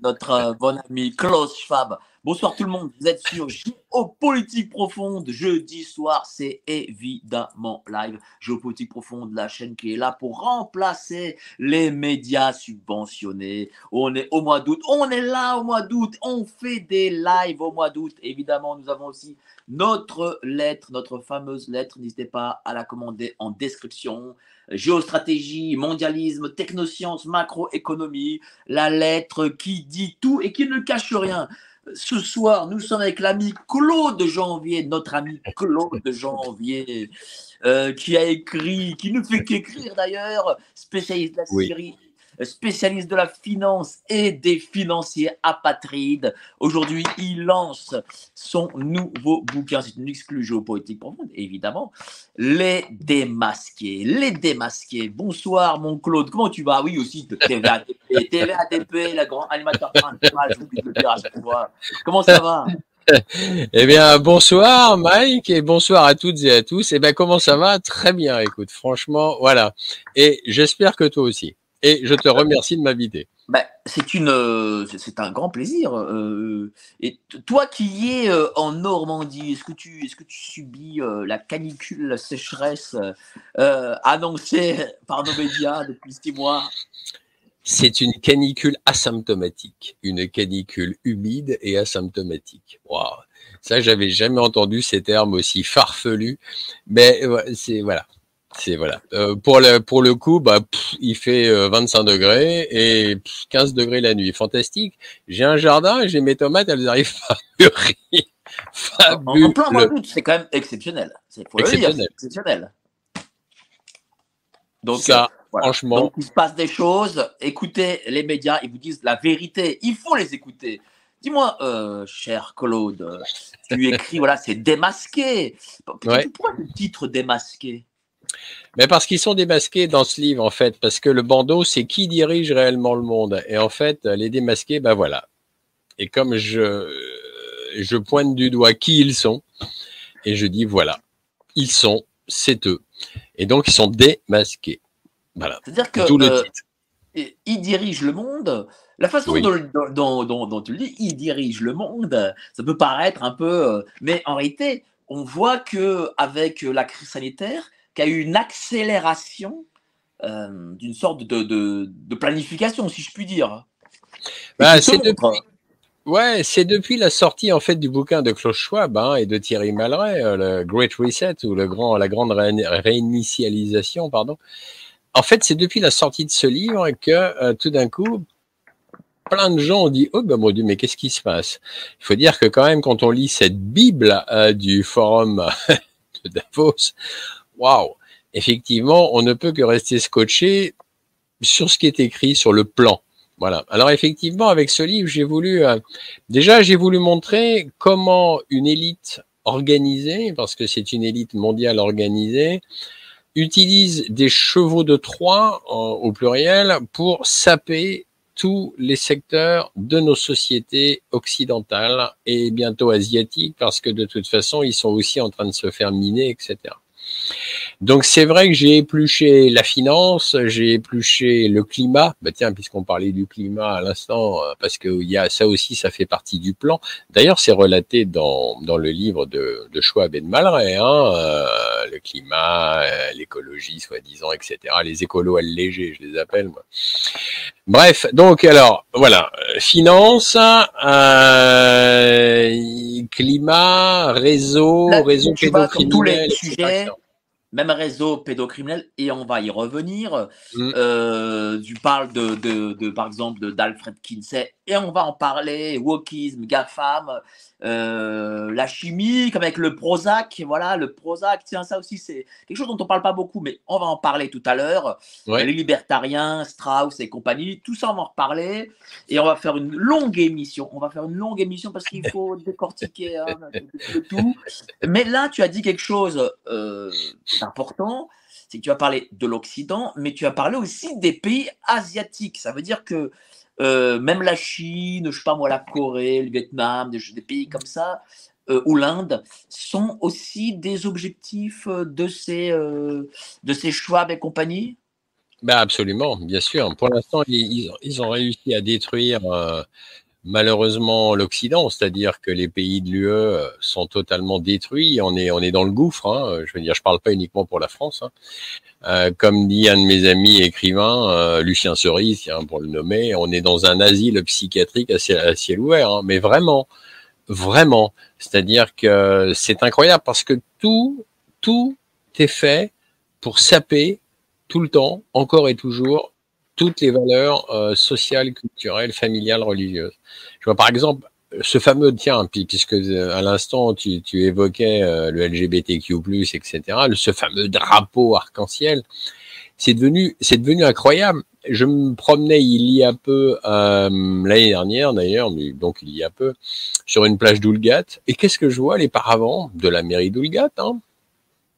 Notre euh, bon ami Klaus Schwab. Bonsoir tout le monde, vous êtes sur Géopolitique Profonde. Jeudi soir, c'est évidemment live. Géopolitique Profonde, la chaîne qui est là pour remplacer les médias subventionnés. On est au mois d'août, on est là au mois d'août, on fait des lives au mois d'août. Évidemment, nous avons aussi notre lettre, notre fameuse lettre. N'hésitez pas à la commander en description géostratégie, mondialisme, technosciences, macroéconomie, la lettre qui dit tout et qui ne cache rien. Ce soir, nous sommes avec l'ami Claude Janvier, notre ami Claude Janvier, euh, qui a écrit, qui ne fait qu'écrire d'ailleurs, spécialiste de la Oui. Spécialiste de la finance et des financiers apatrides. Aujourd'hui, il lance son nouveau bouquin, c'est une exclue géopolitique profonde, évidemment, Les Démasqués. Les Démasqués. Bonsoir, mon Claude. Comment tu vas? Oui, aussi, TVADP, TVADP, la grande animateur principal. Comment ça va? Eh bien, bonsoir Mike et bonsoir à toutes et à tous. Eh bien, comment ça va? Très bien, écoute, franchement, voilà. Et j'espère que toi aussi. Et je te remercie de m'inviter. Ben, c'est une, euh, c'est- un grand plaisir. euh, et toi qui y es euh, en Normandie, est-ce que tu, est-ce que tu subis la canicule, la sécheresse annoncée par nos médias depuis six mois? C'est une canicule asymptomatique, une canicule humide et asymptomatique. Waouh. Ça, j'avais jamais entendu ces termes aussi farfelus. Mais c'est voilà. C'est voilà. Euh, pour le pour le coup, bah pff, il fait euh, 25 degrés et pff, 15 degrés la nuit. Fantastique. J'ai un jardin et j'ai mes tomates, elles arrivent à mûrir. En, en plein mois Fabuleux. d'août, c'est quand même exceptionnel. C'est faut le dire, Exceptionnel. exceptionnel. Donc, Ça, euh, voilà. franchement. Donc, il se passe des choses. Écoutez les médias, ils vous disent la vérité. Il faut les écouter. Dis-moi, euh, cher Claude, euh, tu écris, voilà, c'est démasqué. Ouais. Pourquoi le titre démasqué? Mais parce qu'ils sont démasqués dans ce livre, en fait, parce que le bandeau, c'est qui dirige réellement le monde. Et en fait, les démasqués, ben voilà. Et comme je, je pointe du doigt qui ils sont, et je dis voilà, ils sont, c'est eux. Et donc, ils sont démasqués. Voilà. C'est-à-dire que D'où le euh, titre. et- il dirige le monde. La façon Oui. dont, dont- dont- dont- dont tu le dis, il dirige le monde, ça peut paraître un peu. euh, Mais en réalité, on voit que avec la crise sanitaire, qu'il y a eu une accélération euh, d'une sorte de, de- de planification, si je puis dire. Bah, c'est depuis, ouais, c'est depuis la sortie en fait du bouquin de Klaus Schwab hein, et de Thierry Malray, euh, le Great Reset ou le grand, la grande ré- réinitialisation, pardon. En fait, c'est depuis la sortie de ce livre que euh, tout d'un coup, plein de gens ont dit oh ben mon dieu mais qu'est-ce qui se passe? Il faut dire que quand même quand on lit cette bible euh, du forum de Davos, waouh, effectivement on ne peut que rester scotché sur ce qui est écrit sur le plan. Voilà. Alors effectivement, avec ce livre, j'ai voulu euh, déjà j'ai voulu montrer comment une élite organisée, parce que c'est une élite mondiale organisée, utilise des chevaux de Troie euh, au pluriel pour saper tous les secteurs de nos sociétés occidentales et bientôt asiatiques, parce que de toute façon, ils sont aussi en train de se faire miner, etc. Donc c'est vrai que j'ai épluché la finance, j'ai épluché le climat. Bah tiens, puisqu'on parlait du climat à l'instant, euh, parce que il y a ça aussi, ça fait partie du plan. D'ailleurs, c'est relaté dans dans le livre de de Schwab et de Malray, hein, euh, le climat, euh, l'écologie, soi-disant, etc. Les écolos allégés, je les appelle moi. Bref, donc alors voilà, finance, euh, climat, réseau, Là, réseau sur tous les pédocriminel, sujets. Même réseau pédocriminel, et on va y revenir. Mm. Euh, tu parles de, de, de, par exemple de d'Alfred Kinsey, et on va en parler. Wokisme, GAFAM, euh, la chimie, comme avec le Prozac. Voilà, le Prozac, tiens, ça aussi, c'est quelque chose dont on parle pas beaucoup, mais on va en parler tout à l'heure. Ouais. Les libertariens, Strauss et compagnie, tout ça, on va en reparler. Et on va faire une longue émission. On va faire une longue émission parce qu'il faut décortiquer hein, de tout. Mais là, tu as dit quelque chose euh, d'important. C'est que tu as parlé de l'Occident, mais tu as parlé aussi des pays asiatiques. Ça veut dire que euh, même la Chine, je sais pas moi, la Corée, le Vietnam, des, pays comme ça, euh, ou l'Inde, sont aussi des objectifs euh, de ces, de ces Schwab et compagnie? Bah absolument, bien sûr. Pour l'instant, ils, ils ont réussi à détruire malheureusement l'Occident, c'est-à-dire que les pays de l'UE sont totalement détruits. On est, on est dans le gouffre. Hein. Je veux dire, je parle pas uniquement pour la France. Hein. Euh, comme dit un de mes amis écrivains, euh, Lucien Cerise, pour le nommer, on est dans un asile psychiatrique à ciel, à ciel ouvert. Hein. Mais vraiment, vraiment, c'est-à-dire que c'est incroyable parce que tout, tout est fait pour saper tout le temps, encore et toujours, toutes les valeurs euh, sociales, culturelles, familiales, religieuses. Je vois par exemple ce fameux, tiens, puis, puisque euh, à l'instant tu, tu évoquais euh, le LGBTQ+, etc., ce fameux drapeau arc-en-ciel, c'est devenu, c'est devenu incroyable. Je me promenais il y a peu, euh, l'année dernière d'ailleurs, donc il y a peu, sur une plage d'Oulgat, et qu'est-ce que je vois les paravents de la mairie d'Oulgat hein?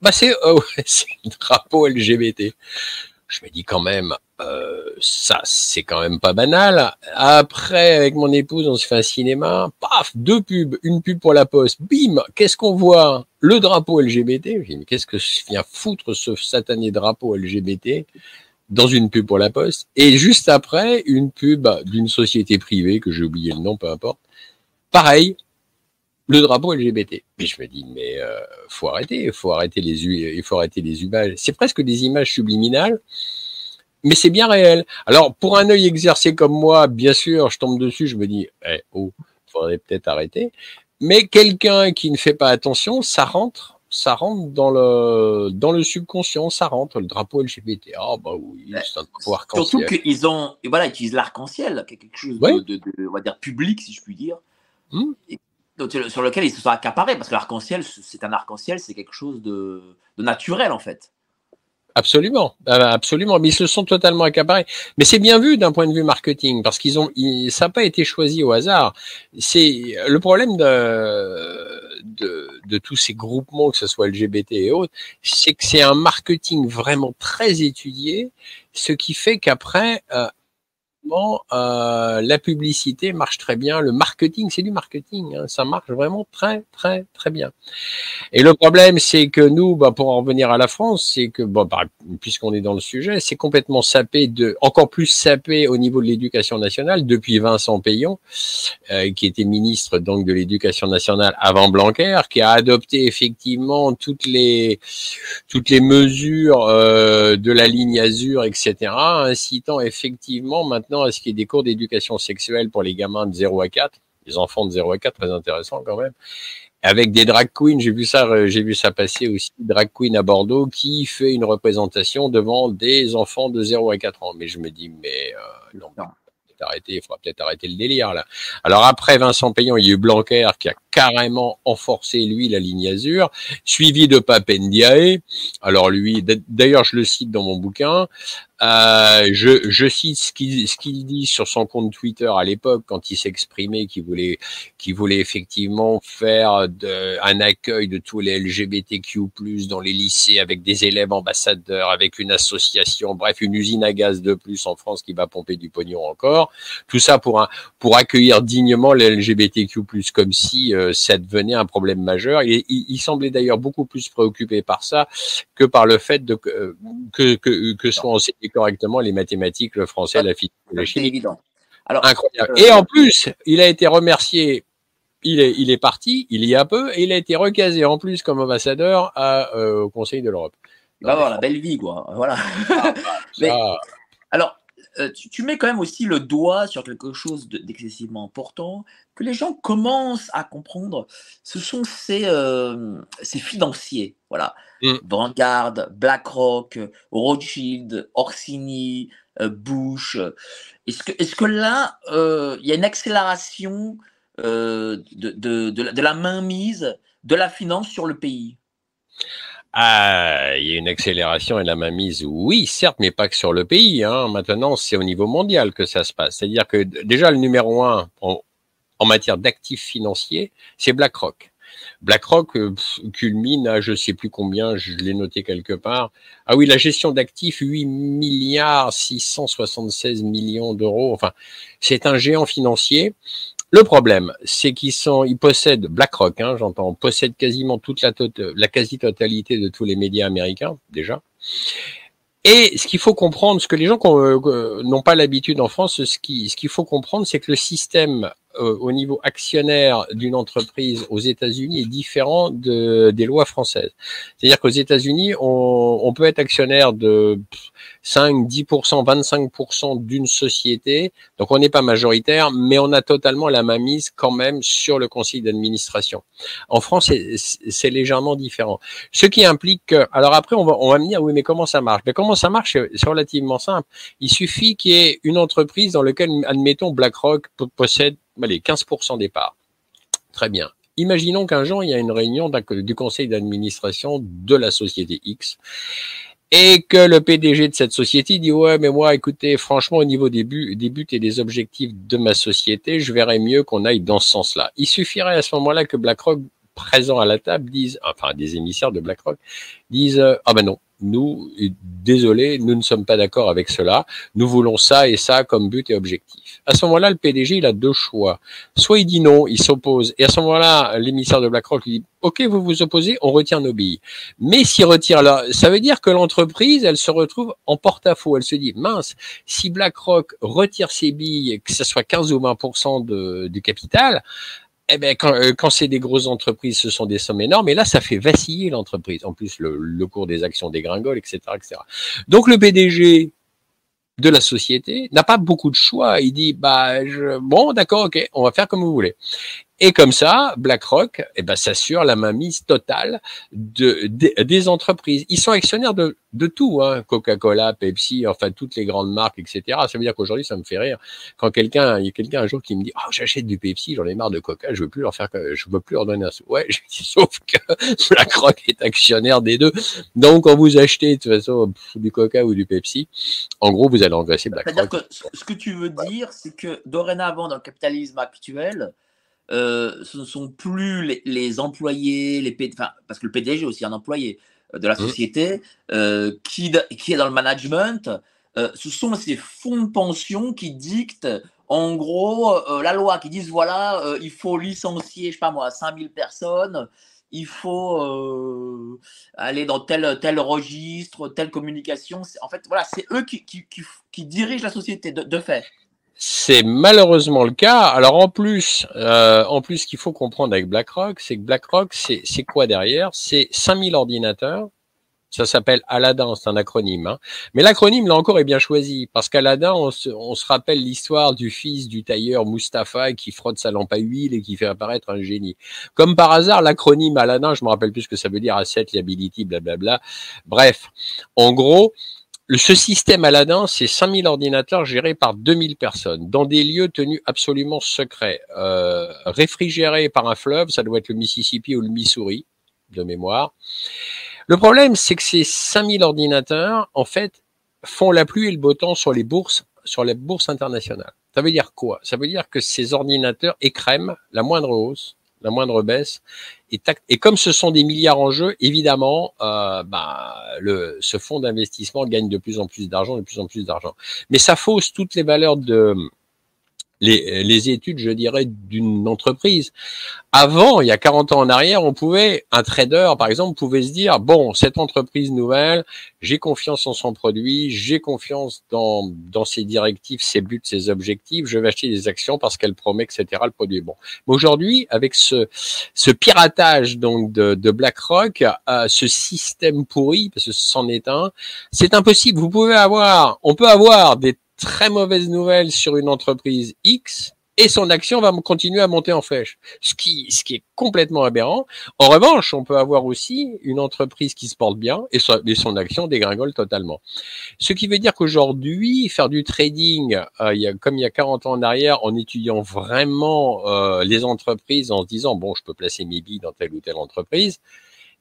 Bah c'est, euh, le drapeau LGBT. Je me dis quand même, euh, ça c'est quand même pas banal. Après, avec mon épouse, on se fait un cinéma, paf, deux pubs, une pub pour la poste, bim, qu'est-ce qu'on voit? Le drapeau LGBT. Qu'est-ce que vient foutre ce satané drapeau LGBT dans une pub pour la poste? Et juste après, une pub d'une société privée, que j'ai oublié le nom, peu importe. Pareil, le drapeau LGBT. Mais je me dis, mais euh, faut arrêter, faut arrêter les, il faut arrêter les images. C'est presque des images subliminales, mais c'est bien réel. Alors, pour un œil exercé comme moi, bien sûr, je tombe dessus, je me dis, eh, oh, faudrait peut-être arrêter. Mais quelqu'un qui ne fait pas attention, ça rentre, ça rentre dans le dans le subconscient, ça rentre. Le drapeau LGBT, ah bah oui, c'est un drapeau Surtout arc-en-ciel. qu'ils ont, et voilà, ils utilisent l'arc-en-ciel, quelque chose de, Ouais. de- de- on va dire, public, si je puis dire. Et donc, sur lequel ils se sont accaparés, parce que l'arc-en-ciel, c'est un arc-en-ciel, c'est quelque chose de, naturel, en fait. Absolument, euh, absolument. Mais ils se sont totalement accaparés. Mais c'est bien vu d'un point de vue marketing parce qu'ils ont, ça n'a pas été choisi au hasard. C'est le problème de tous ces groupements, que ce soit LGBT et autres, c'est que c'est un marketing vraiment très étudié, ce qui fait qu'après. Euh, Euh, la publicité marche très bien. Le marketing, c'est du marketing. hein. Ça marche vraiment très, très, très bien. Et le problème, c'est que nous, bah, pour en revenir à la France, c'est que, bah, puisqu'on est dans le sujet, c'est complètement sapé de, encore plus sapé au niveau de l'éducation nationale depuis Vincent Payon, euh, qui était ministre donc de l'éducation nationale avant Blanquer, qui a adopté effectivement toutes les toutes les mesures euh, de la ligne Azur, etc., incitant effectivement maintenant à ce qu'il y ait des cours d'éducation sexuelle pour les gamins de 0 à 4, les enfants de 0 à 4, très intéressant quand même avec des drag queens. J'ai vu ça, euh, j'ai vu ça passer aussi. Drag queen à Bordeaux qui fait une représentation devant des enfants de 0 à 4 ans. Mais je me dis, mais euh, non, Non. arrêter, il faudra peut-être arrêter le délire là. Alors après Vincent Payon, il y a eu Blanquer qui a carrément enforcé lui la ligne Azur, suivi de Papendiae. Alors lui, d'ailleurs je le cite dans mon bouquin. Euh, je, je cite ce qu'il qu'il dit sur son compte Twitter à l'époque quand il s'exprimait qu'il voulait qui voulait effectivement faire de, un accueil de tous les LGBTQ+ dans les lycées avec des élèves ambassadeurs, avec une association, bref, une usine à gaz de plus en France qui va pomper du pognon encore. Tout ça pour un, pour accueillir dignement les LGBTQ+, comme si euh, ça devenait un problème majeur. Et il, il semblait d'ailleurs beaucoup plus préoccupé par ça que par le fait de que que, que, que soient enseignés correctement les mathématiques, le français, la physique, la chimie. évident. Alors, Incroyable. Euh, Et en plus, il a été remercié. Il est, il est parti, il y a peu, et il a été recasé en plus comme ambassadeur à, euh, au Conseil de l'Europe. il va avoir la belle vie, quoi. Voilà. Mais- Ça, Alors, euh, tu, mets quand même aussi le doigt sur quelque chose d'excessivement important que les gens commencent à comprendre. Ce sont ces, euh, ces financiers, voilà. Mm. Vanguard, BlackRock, Rothschild, Orsini, Bush. Est-ce que, est que là, il y a une accélération de, de, de la mainmise de la finance sur le pays? Ah, il y a une accélération et la mainmise, oui, certes, mais pas que sur le pays. Hein. Maintenant, c'est au niveau mondial que ça se passe. C'est-à-dire que déjà, le numéro un en, matière d'actifs financiers, c'est BlackRock. BlackRock euh, culmine à je sais plus combien, je l'ai noté quelque part. Ah oui, la gestion d'actifs, 8 milliards 676 millions d'euros. Enfin, c'est un géant financier. Le problème, c'est qu'ils possèdent BlackRock, hein, j'entends, possèdent quasiment toute la, tota-, la quasi-totalité de tous les médias américains déjà. Et ce qu'il faut comprendre, ce que les gens euh, n'ont pas l'habitude en France, ce qu'il faut comprendre, c'est que le système euh, au niveau actionnaire d'une entreprise aux États-Unis est différent de, des lois françaises. C'est-à-dire qu'aux États-Unis, on, peut être actionnaire de 5, 10%, 25% d'une société. Donc on n'est pas majoritaire, mais on a totalement la mainmise quand même sur le conseil d'administration. En France, c'est légèrement différent. Ce qui implique que, alors après, on va, on va me dire, oui, mais comment ça marche? Mais Comment ça marche C'est relativement simple. Il suffit qu'il y ait une entreprise dans laquelle, admettons, BlackRock possède allez, 15% des parts. Très bien. Imaginons qu'un jour, il y a une réunion du conseil d'administration de la société X et que le PDG de cette société dit ouais mais moi écoutez franchement au niveau des buts, et des objectifs de ma société je verrais mieux qu'on aille dans ce sens-là. Il suffirait à ce moment-là que BlackRock présent à la table disent enfin des émissaires de BlackRock disent ah ben non nous, désolé, nous ne sommes pas d'accord avec cela. Nous voulons ça et ça comme but et objectif. À ce moment-là, le PDG, il a deux choix. Soit il dit non, il s'oppose. Et à ce moment-là, l'émissaire de BlackRock lui dit, OK, vous vous opposez, on retire nos billes. Mais s'il retire là, ça veut dire que l'entreprise, elle se retrouve en porte-à-faux. Elle se dit, mince, si BlackRock retire ses billes, que ce soit 15 ou 20% de, du capital, eh ben, quand, euh, quand c'est des grosses entreprises, ce sont des sommes énormes. Et là, ça fait vaciller l'entreprise. En plus, le, le, cours des actions dégringole, etc., etc. Donc, le PDG de la société n'a pas beaucoup de choix. Il dit, bah, je, bon, d'accord, ok, on va faire comme vous voulez. Et comme ça, BlackRock eh ben, s'assure la mainmise totale de, des entreprises. Ils sont actionnaires de, de tout, hein, Coca-Cola, Pepsi, enfin toutes les grandes marques, etc. Ça veut dire qu'aujourd'hui, ça me fait rire quand quelqu'un, il y a quelqu'un un jour qui me dit, oh, j'achète du Pepsi, j'en ai marre de Coca, je veux plus leur faire, je veux plus leur donner un sou. Ouais, je dis, sauf que BlackRock est actionnaire des deux. Donc, quand vous achetez de toute façon du Coca ou du Pepsi, en gros, vous allez engraisser BlackRock. C'est-à-dire que ce que tu veux dire, c'est que dorénavant, dans le capitalisme actuel, euh, ce ne sont plus les, employés, les enfin, parce que le PDG est aussi un employé euh, de la mmh. société, euh, qui, qui est dans le management. ce sont ces fonds de pension qui dictent, en gros, la loi, qui disent voilà, il faut licencier, je sais pas moi, 5000 personnes, il faut aller dans tel, tel registre, telle communication. En fait, voilà, c'est eux qui, qui, qui, dirigent la société de, de fait. C'est malheureusement le cas. Alors en plus, euh, en plus, ce qu'il faut comprendre avec BlackRock, c'est que BlackRock, c'est quoi derrière? C'est 5000 ordinateurs. Ça s'appelle Aladdin, c'est un acronyme. Hein. Mais l'acronyme, là encore, est bien choisi. Parce qu'Aladdin, on se, on se rappelle l'histoire du fils du tailleur Mustapha qui frotte sa lampe à huile et qui fait apparaître un génie. Comme par hasard, l'acronyme Aladdin, je me rappelle plus ce que ça veut dire, Asset, Liability, blablabla. Bref, en gros, ce système Aladdin, c'est 5000 ordinateurs gérés par 2000 personnes dans des lieux tenus absolument secrets, euh, réfrigérés par un fleuve, ça doit être le Mississippi ou le Missouri, de mémoire. Le problème, c'est que ces 5000 ordinateurs, en fait, font la pluie et le beau temps sur les bourses, sur les bourses internationales. Ça veut dire quoi? Ça veut dire que ces ordinateurs écrèment la moindre hausse la moindre baisse. Et, comme ce sont des milliards en jeu, évidemment, euh, bah, le, ce fonds d'investissement gagne de plus en plus d'argent, de plus en plus d'argent. Mais ça fausse toutes les valeurs de, les, les études, je dirais, d'une entreprise. Avant, il y a 40 ans en arrière, on pouvait, un trader, par exemple, pouvait se dire, bon, cette entreprise nouvelle, j'ai confiance en son produit, j'ai confiance dans, dans ses directives, ses buts, ses objectifs, je vais acheter des actions parce qu'elle promet, etc., le produit est bon. Mais aujourd'hui, avec ce, ce piratage, donc, de, de BlackRock, euh, ce système pourri, parce que c'en est un, c'est impossible. Vous pouvez avoir, on peut avoir des très mauvaise nouvelle sur une entreprise X et son action va continuer à monter en flèche, ce qui, est complètement aberrant. En revanche, on peut avoir aussi une entreprise qui se porte bien et, son action dégringole totalement. Ce qui veut dire qu'aujourd'hui, faire du trading, euh, comme il y a 40 ans en arrière, en étudiant vraiment euh, les entreprises, en se disant bon, je peux placer mes billes dans telle ou telle entreprise,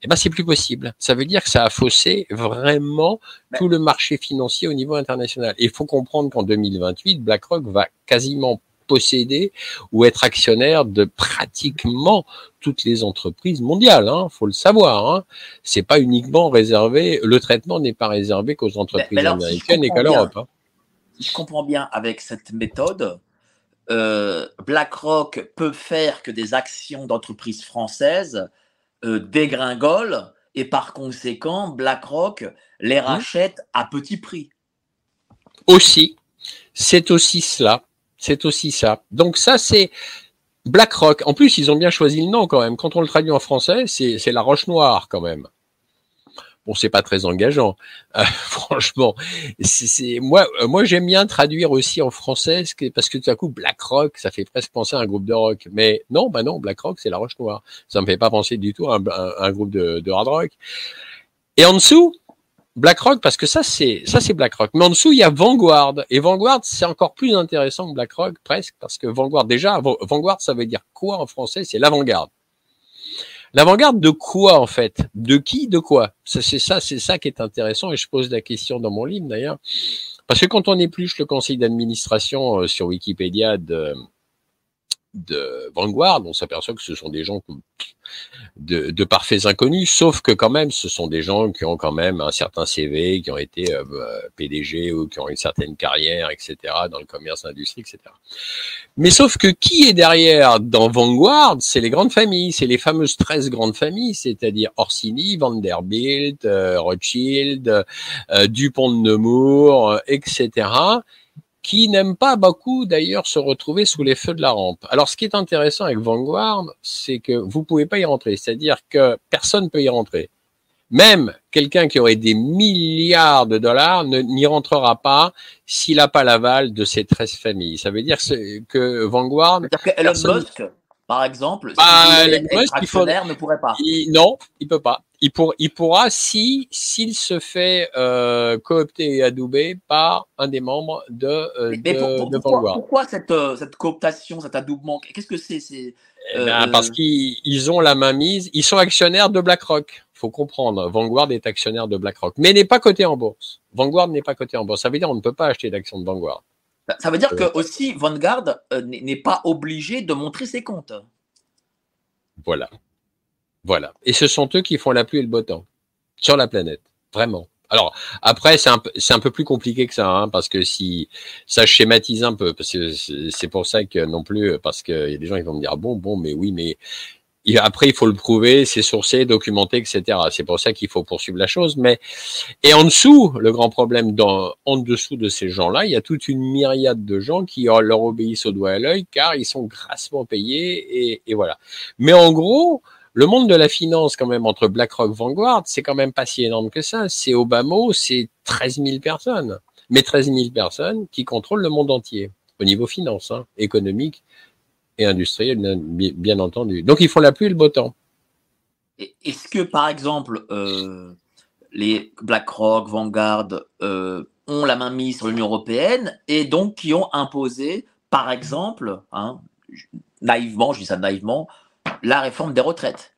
eh ben c'est plus possible. Ça veut dire que ça a faussé vraiment tout le marché financier au niveau international. il faut comprendre qu'en 2028, BlackRock va quasiment posséder ou être actionnaire de pratiquement toutes les entreprises mondiales. Hein, faut le savoir. Hein. C'est pas uniquement réservé. Le traitement n'est pas réservé qu'aux entreprises américaines et qu'à l'Europe. Hein. Si je comprends bien avec cette méthode, euh, BlackRock peut faire que des actions d'entreprises françaises euh, dégringolent et par conséquent BlackRock les mmh. rachète à petit prix. Aussi, c'est aussi cela. C'est aussi ça. Donc ça, c'est BlackRock. En plus, ils ont bien choisi le nom quand même. Quand on le traduit en français, c'est la Roche Noire quand même. Bon, c'est pas très engageant, euh, franchement. Moi, euh, moi j'aime bien traduire aussi en français parce que tout à coup BlackRock, ça fait presque penser à un groupe de rock. Mais non, bah non, BlackRock c'est la Roche Noire. Ça me fait pas penser du tout à un, groupe de, hard rock. Et en dessous, BlackRock parce que ça c'est ça c'est. Mais en dessous il y a Vanguard et Vanguard c'est encore plus intéressant que BlackRock presque parce que Vanguard déjà Vanguard ça veut dire quoi en français? C'est l'avant-garde. L'avant-garde de quoi en fait? De qui De quoi? C'est ça c'est ça qui est intéressant et je pose la question dans mon livre d'ailleurs. Parce que quand on épluche le conseil d'administration euh, sur Wikipédia de de Vanguard, on s'aperçoit que ce sont des gens de, parfaits inconnus, sauf que quand même, ce sont des gens qui ont quand même un certain CV, qui ont été euh, euh, PDG ou qui ont une certaine carrière, etc., dans le commerce, l'industrie, etc. Mais sauf que qui est derrière dans Vanguard C'est les grandes familles, c'est les fameuses 13 grandes familles, c'est-à-dire Orsini, Vanderbilt, euh, Rothschild, Dupont de Nemours, etc., qui n'aiment pas beaucoup d'ailleurs se retrouver sous les feux de la rampe. Alors ce qui est intéressant avec Vanguard, c'est que vous pouvez pas y rentrer, c'est-à-dire que personne peut y rentrer. Même quelqu'un qui aurait des milliards de dollars n'y rentrera pas s'il n'a pas l'aval de ces 13 familles. Ça veut dire que Vanguard... C'est-à-dire que Elon Musk, par exemple, bah, Elon Musk, ne pourrait pas. non, il peut pas il, pour, il pourra si s'il se fait euh, coopter et adouber par un des membres de, euh, mais, de, pourquoi, pourquoi, cette, euh, cette cooptation, cet adoubement? Qu'est-ce que c'est? Eh ben, Parce qu'ils ont la main mise. Ils sont actionnaires de BlackRock. faut comprendre. Vanguard est actionnaire de BlackRock, mais n'est pas coté en bourse. Vanguard n'est pas coté en bourse. Ça veut dire qu'on ne peut pas acheter d'actions de Vanguard. Ça veut dire que aussi Vanguard n'est pas obligé de montrer ses comptes. Voilà. Voilà. Et ce sont eux qui font la pluie et le beau temps sur la planète. Vraiment. Alors après c'est un, un peu plus compliqué que ça, hein, parce que si ça schématise un peu, parce que c'est pour ça que non plus, parce qu'il y a des gens qui vont me dire bon bon mais oui mais après il faut le prouver, c'est sourcé, documenté, etc. C'est pour ça qu'il faut poursuivre la chose. Mais et en dessous, le grand problème dans en dessous de ces gens-là, il y a toute une myriade de gens qui leur obéissent au doigt à l'œil car ils sont grassement payés et, et voilà. Mais en gros le monde de la finance, quand même, entre BlackRock, Vanguard, c'est quand même pas si énorme que ça. C'est Obama, c'est 13 000 personnes. Mais 13 000 personnes qui contrôlent le monde entier, au niveau finance, hein, économique et industriel, bien, entendu. Donc, ils font la pluie et le beau temps. Est-ce que, par exemple, euh, les BlackRock, Vanguard euh, ont la main mise sur l'Union européenne et donc qui ont imposé, par exemple, hein, naïvement, je dis ça naïvement, la réforme des retraites.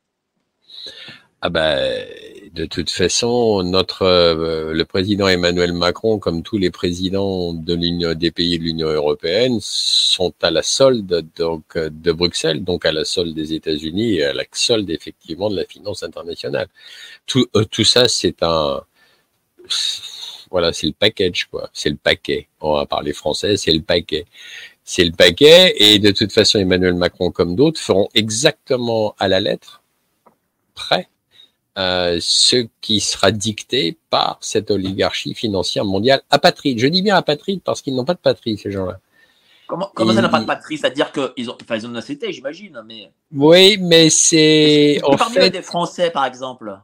Ah ben, de toute façon, notre euh, le président Emmanuel Macron, comme tous les présidents de l'Union des pays de l'Union européenne, sont à la solde donc de Bruxelles, donc à la solde des États-Unis et à la solde effectivement de la finance internationale. Tout euh, tout ça, c'est un voilà, c'est le package quoi, c'est le paquet. On va parler français, c'est le paquet c'est le paquet. Et de toute façon, Emmanuel Macron, comme d'autres, feront exactement à la lettre près euh, ce qui sera dicté par cette oligarchie financière mondiale apatride. Je dis bien apatride parce qu'ils n'ont pas de patrie, ces gens-là. Comment, comment ça n'a pas de patrie? C'est-à-dire qu'ils ont, enfin, ils ont une nationalité, j'imagine. Mais... Oui, mais c'est. En fait... des Français, par exemple.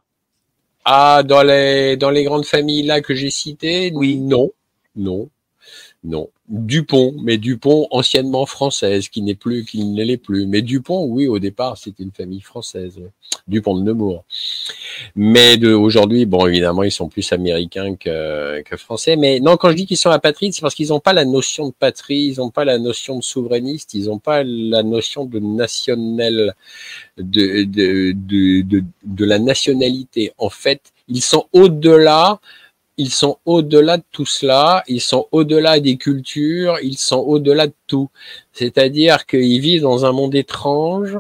Ah, dans les, dans les grandes familles là que j'ai citées, oui. non. Non. Non. Dupont, mais Dupont, anciennement française, qui n'est plus, qui ne l'est plus. Mais Dupont, oui, au départ, c'était une famille française. Dupont de Nemours. Mais aujourd'hui, bon, évidemment, ils sont plus américains que, français. Mais non, quand je dis qu'ils sont apatrides, c'est parce qu'ils n'ont pas la notion de patrie, ils n'ont pas la notion de souverainiste, ils n'ont pas la notion de national, de, de, de, de la nationalité. En fait, ils sont au-delà ils sont au-delà de tout cela, ils sont au-delà des cultures, ils sont au-delà de tout. C'est-à-dire qu'ils vivent dans un monde étrange.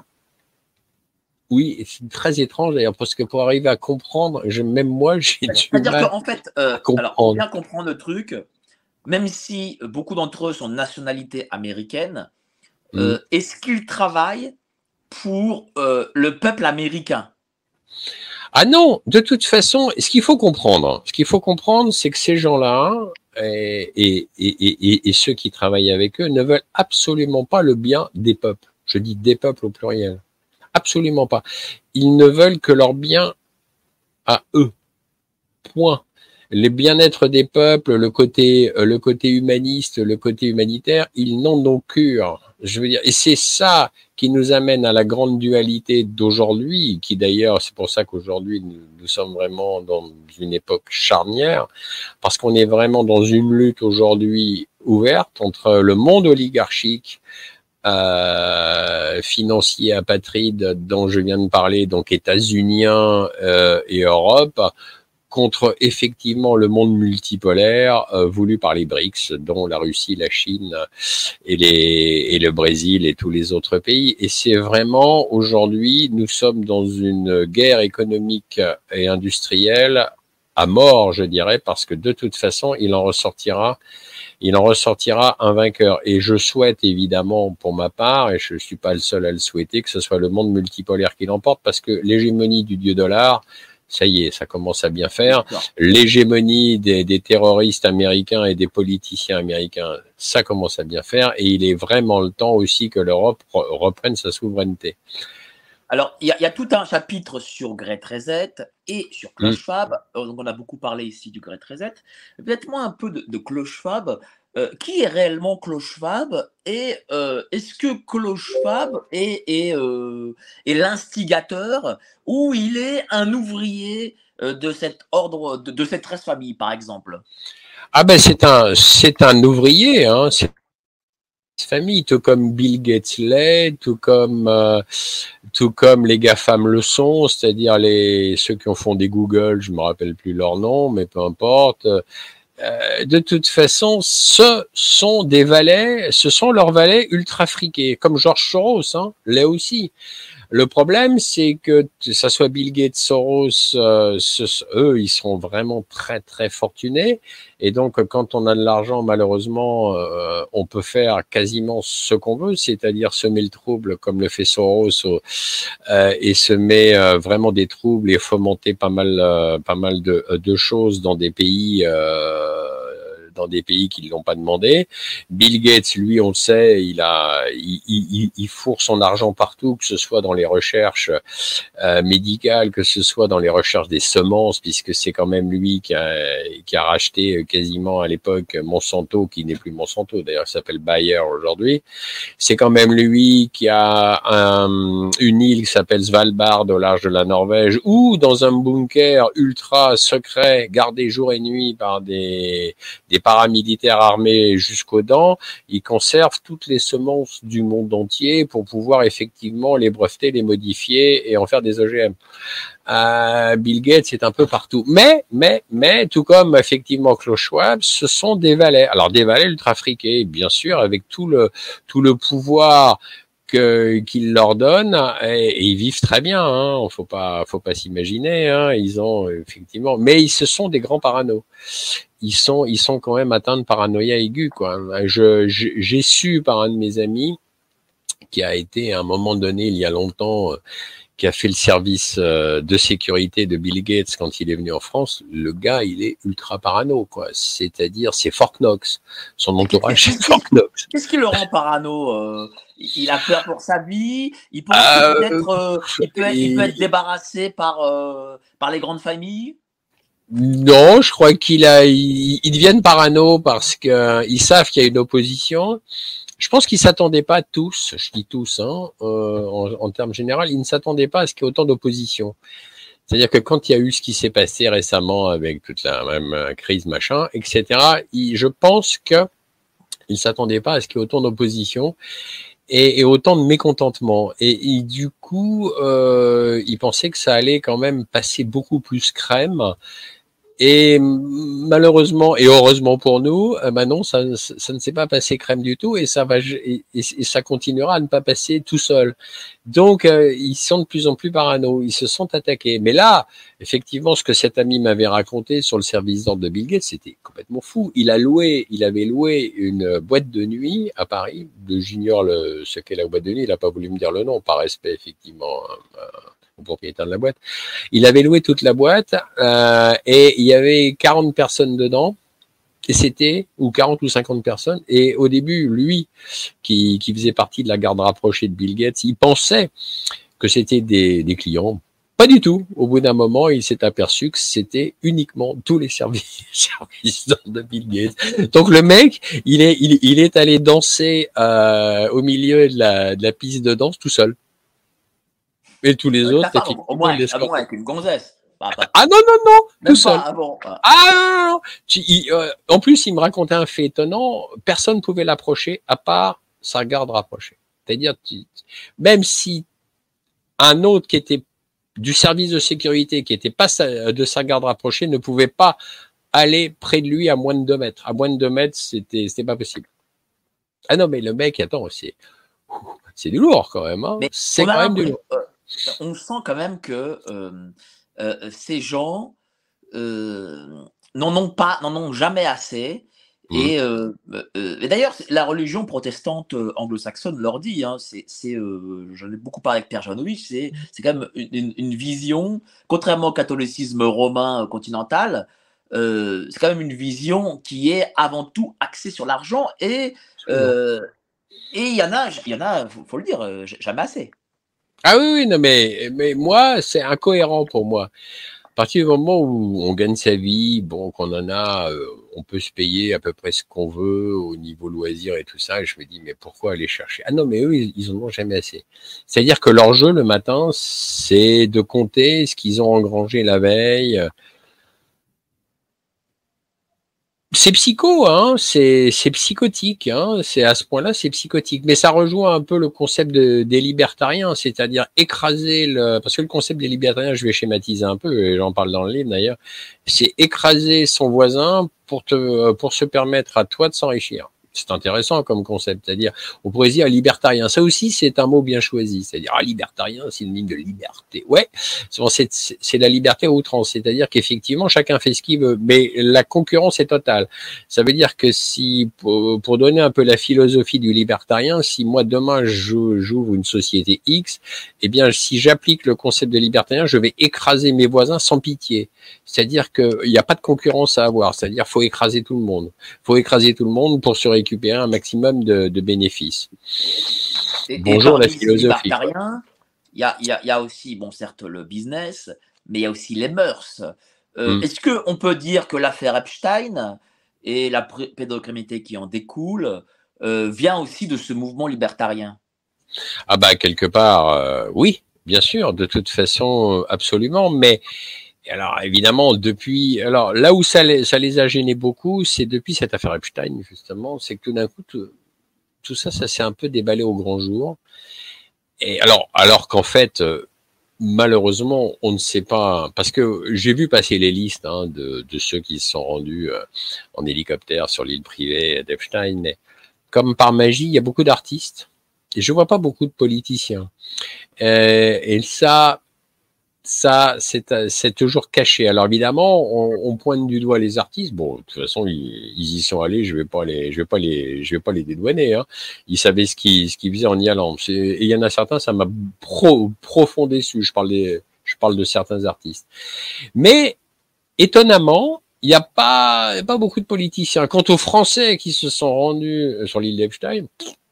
Oui, c'est très étrange d'ailleurs, parce que pour arriver à comprendre, même moi, j'ai du mal C'est-à-dire qu'en fait, euh, alors, pour bien comprendre le truc, même si beaucoup d'entre eux sont de nationalité américaine, euh, mm. est-ce qu'ils travaillent pour euh, le peuple américain? Ah non, de toute façon, ce qu'il faut comprendre, ce qu'il faut comprendre, c'est que ces gens-là et, et, et, et, ceux qui travaillent avec eux ne veulent absolument pas le bien des peuples. Je dis des peuples au pluriel. Absolument pas. Ils ne veulent que leur bien à eux. Point les bien-être des peuples, le côté, euh, le côté humaniste, le côté humanitaire, ils n'ont donc cure. Je veux dire, et c'est ça qui nous amène à la grande dualité d'aujourd'hui, qui d'ailleurs, c'est pour ça qu'aujourd'hui nous, sommes vraiment dans une époque charnière, parce qu'on est vraiment dans une lutte aujourd'hui ouverte entre le monde oligarchique, euh, financier apatride dont je viens de parler, donc États-Unien euh, et Europe, contre effectivement le monde multipolaire euh, voulu par les BRICS, dont la Russie, la Chine et, le Brésil et tous les autres pays. Et c'est vraiment aujourd'hui, nous sommes dans une guerre économique et industrielle à mort, je dirais, parce que de toute façon, il en ressortira, il en ressortira un vainqueur. Et je souhaite évidemment, pour ma part, et je ne suis pas le seul à le souhaiter, que ce soit le monde multipolaire qui l'emporte, parce que l'hégémonie du dieu dollar, ça y est, ça commence à bien faire. L'hégémonie des, des, terroristes américains et des politiciens américains, ça commence à bien faire. Et il est vraiment le temps aussi que l'Europe reprenne sa souveraineté. Alors, il y, y, a tout un chapitre sur Great Reset et sur Clochefab. Mm. Donc, on a beaucoup parlé ici du Great Reset. Peut-être moins un peu de, de Clochefab. Euh, qui est réellement Clochefab et euh, est-ce que est, est, euh, est l'instigateur ou il est un ouvrier de ordre, de, cette 13 famille, par exemple? Ah ben c'est un, c'est un ouvrier, hein, c'est famille, tout comme Bill Gates l'est, tout comme, tout comme les GAFAM le sont, c'est-à-dire les, ceux qui ont fondé Google, je me rappelle plus leur nom, mais peu importe, euh, de toute façon, ce sont des valets, ce sont leurs valets ultra friqués, comme George Soros, hein, là aussi. Le problème, c'est que ça soit Bill Gates, Soros, euh, eux, ils sont vraiment très très fortunés. Et donc, quand on a de l'argent, malheureusement, euh, on peut faire quasiment ce qu'on veut, c'est-à-dire semer le trouble, comme le fait Soros, euh, et semer vraiment des troubles et fomenter pas mal pas mal de, de choses dans des pays dans des pays qui ne l'ont pas demandé. Bill Gates, lui, on le sait, il il, il, il, fourre son argent partout, que ce soit dans les recherches euh, médicales, que ce soit dans les recherches des semences, puisque c'est quand même lui qui a, racheté euh, quasiment à l'époque Monsanto, qui n'est plus Monsanto, d'ailleurs, s'appelle Bayer aujourd'hui. C'est quand même lui qui a un, une île qui s'appelle Svalbard au large de la Norvège, ou dans un bunker ultra secret, gardé jour et nuit par des, des paramilitaires armés jusqu'aux dents, ils conservent toutes les semences du monde entier pour pouvoir effectivement les breveter, les modifier et en faire des OGM. Euh, Bill Gates est un peu partout. Mais, mais, mais, tout comme effectivement Klaus Schwab, ce sont des valets. Alors des valets ultra friqués, bien sûr, avec tout le tout le pouvoir qu'ils leur donnent et, ils vivent très bien. Hein, faut pas, faut pas s'imaginer. Hein, ils ont effectivement, mais ils se sont des grands paranos ils sont, quand même atteints de paranoïa aiguë. Quoi. Je, j'ai su par un de mes amis qui a été à un moment donné, il y a longtemps, qui a fait le service euh, de sécurité de Bill Gates quand il est venu en France, le gars, il est ultra parano, quoi. C'est-à-dire, c'est Fort Knox. Son entourage, c'est Fort Knox. Qu'est-ce qui le rend parano euh, Il a peur pour sa vie? Il pense euh, peut être, il, peut être, il peut être débarrassé par par les grandes familles? Non, je crois qu'il a, ils, ils deviennent parano parce que ils savent qu'il y a une opposition. Je pense qu'ils s'attendaient pas tous, je dis tous, hein, euh, en, termes généraux, ils ne s'attendaient pas à ce qu'il y ait autant d'opposition. C'est-à-dire que quand il y a eu ce qui s'est passé récemment avec toute la même crise, machin, etc., je pense que ils s'attendaient pas à ce qu'il y ait autant d'opposition et, autant de mécontentement. Et, et du coup, euh, ils pensaient que ça allait quand même passer beaucoup plus crème. Et malheureusement et heureusement pour nous, euh, bah non, ça, ça ne s'est pas passé crème du tout et ça va et, ça continuera à ne pas passer tout seul. Donc euh, ils sont de plus en plus parano, ils se sont attaqués. Mais là, effectivement, ce que cet ami m'avait raconté sur le service d'ordre de Bill Gates, c'était complètement fou. Il a loué, il avait loué une boîte de nuit à Paris. J'ignore ce qu'est la boîte de nuit, il n'a pas voulu me dire le nom par respect effectivement euh, propriétaire de la boîte. Il avait loué toute la boîte euh, et il y avait 40 personnes dedans. Et c'était, ou 40 ou 50 personnes. Et au début, lui, qui, qui faisait partie de la garde rapprochée de Bill Gates, il pensait que c'était des, des clients. Pas du tout. Au bout d'un moment, il s'est aperçu que c'était uniquement tous les services, services de Bill Gates. Donc le mec, il est, il, il est allé danser euh, au milieu de la, de la piste de danse tout seul. Et tous les autres, D'accord, au moins, les ah avec une gonzesse. Bah, Ah non, non, non, même tout seul. ah bon, ah. Non, non. Il, euh, en plus, il me racontait un fait étonnant. Personne ne pouvait l'approcher à part sa garde rapprochée. C'est-à-dire, même si un autre qui était du service de sécurité, qui était pas sa- de sa garde rapprochée, ne pouvait pas aller près de lui à moins de deux mètres. À moins de deux mètres, c'était, c'était pas possible. Ah non, mais le mec, attends, c'est, c'est du lourd quand même. Hein. C'est quand même du lourd. euh, on sent quand même que euh, euh, ces gens euh, n'en ont pas, n'en ont jamais assez. Mhm. Et, euh, euh, et d'ailleurs, la religion protestante euh, anglo-saxonne leur dit, hein, c'est, j'en ai beaucoup parlé avec Pierre Janovich, c'est, c'est quand même une, vision, contrairement au catholicisme romain continental, c'est quand même une vision qui est avant tout axée sur l'argent et et il y en a, il y en a, faut, faut le dire, jamais assez. Ah oui, oui, non, mais, mais moi, c'est incohérent pour moi. À partir du moment où on gagne sa vie, bon, qu'on en a, euh, on peut se payer à peu près ce qu'on veut au niveau loisir et tout ça. Et je me dis, mais pourquoi aller chercher? Ah non, mais eux, ils, ils ont jamais assez. C'est-à-dire que leur jeu le matin, c'est de compter ce qu'ils ont engrangé la veille. C'est psycho, hein, c'est psychotique, hein, c'est à ce point-là, c'est psychotique. Mais ça rejoint un peu le concept de, des libertariens, c'est-à-dire écraser le, parce que le concept des libertariens, je vais schématiser un peu, et j'en parle dans le livre d'ailleurs, c'est écraser son voisin pour te, pour se permettre à toi de s'enrichir. C'est intéressant comme concept, c'est-à-dire, on pourrait dire libertarien. Ça aussi, c'est un mot bien choisi, c'est-à-dire, ah, libertarien, c'est une ligne de liberté. Ouais, c'est la liberté à outrance, c'est-à-dire qu'effectivement, chacun fait ce qu'il veut, mais la concurrence est totale. Ça veut dire que si, pour, donner un peu la philosophie du libertarien, si moi demain j'ouvre une société X, eh bien, si j'applique le concept de libertarien, je vais écraser mes voisins sans pitié. C'est-à-dire qu'il n'y a pas de concurrence à avoir. C'est-à-dire faut écraser tout le monde. faut écraser tout le monde pour se récupérer un maximum de, de bénéfices. Et- Bonjour, la philosophie, Il y a, il y, a, il y a aussi, bon, certes, le business, mais il y a aussi les mœurs. Euh, Mm. Est-ce qu'on peut dire que l'affaire Epstein et la pédocriminalité qui en découle euh, vient aussi de ce mouvement libertarien? Ah bah quelque part, euh, oui, bien sûr, de toute façon, absolument. Mais alors évidemment, depuis, alors là où ça les, ça les a gênés beaucoup, c'est depuis cette affaire Epstein justement, c'est que tout d'un coup, tout, tout ça, ça s'est un peu déballé au grand jour. Et alors, alors qu'en fait, euh, malheureusement, on ne sait pas, parce que j'ai vu passer les listes hein, de, de ceux qui se sont rendus euh, en hélicoptère sur l'île privée d'Epstein, mais comme par magie, il y a beaucoup d'artistes et je vois pas beaucoup de politiciens. Euh, et ça, ça, c'est c'est toujours caché. Alors évidemment, on, on pointe du doigt les artistes. Bon, de toute façon, ils, ils y sont allés. Je vais pas les, je vais pas les, je vais pas les dédouaner. Hein. Ils savaient ce qu'ils, ce qu'ils faisaient en y allant. Et il y en a certains, ça m'a pro, profond déçu. Je parle des, je parle de certains artistes. Mais étonnamment, il n'y a pas, pas beaucoup de politiciens. Quant aux Français qui se sont rendus sur l'île d'Epstein,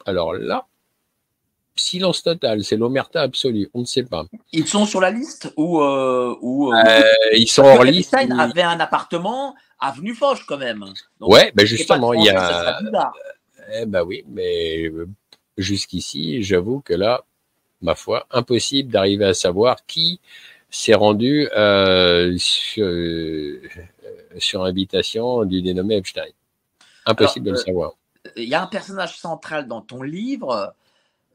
alors là, silence total, c'est l'omerta absolue, on ne sait pas. Ils sont sur la liste ou, euh, ou euh, Euh, ils sont hors liste. Epstein ils- avait un appartement avenue Foch quand même. Donc, Ouais, ben justement, il y a. Eh ben oui, mais jusqu'ici, j'avoue que là, ma foi, impossible d'arriver à savoir qui s'est rendu euh, sur, sur invitation du dénommé Epstein. Impossible Alors, de le savoir. Il y a un personnage central dans ton livre,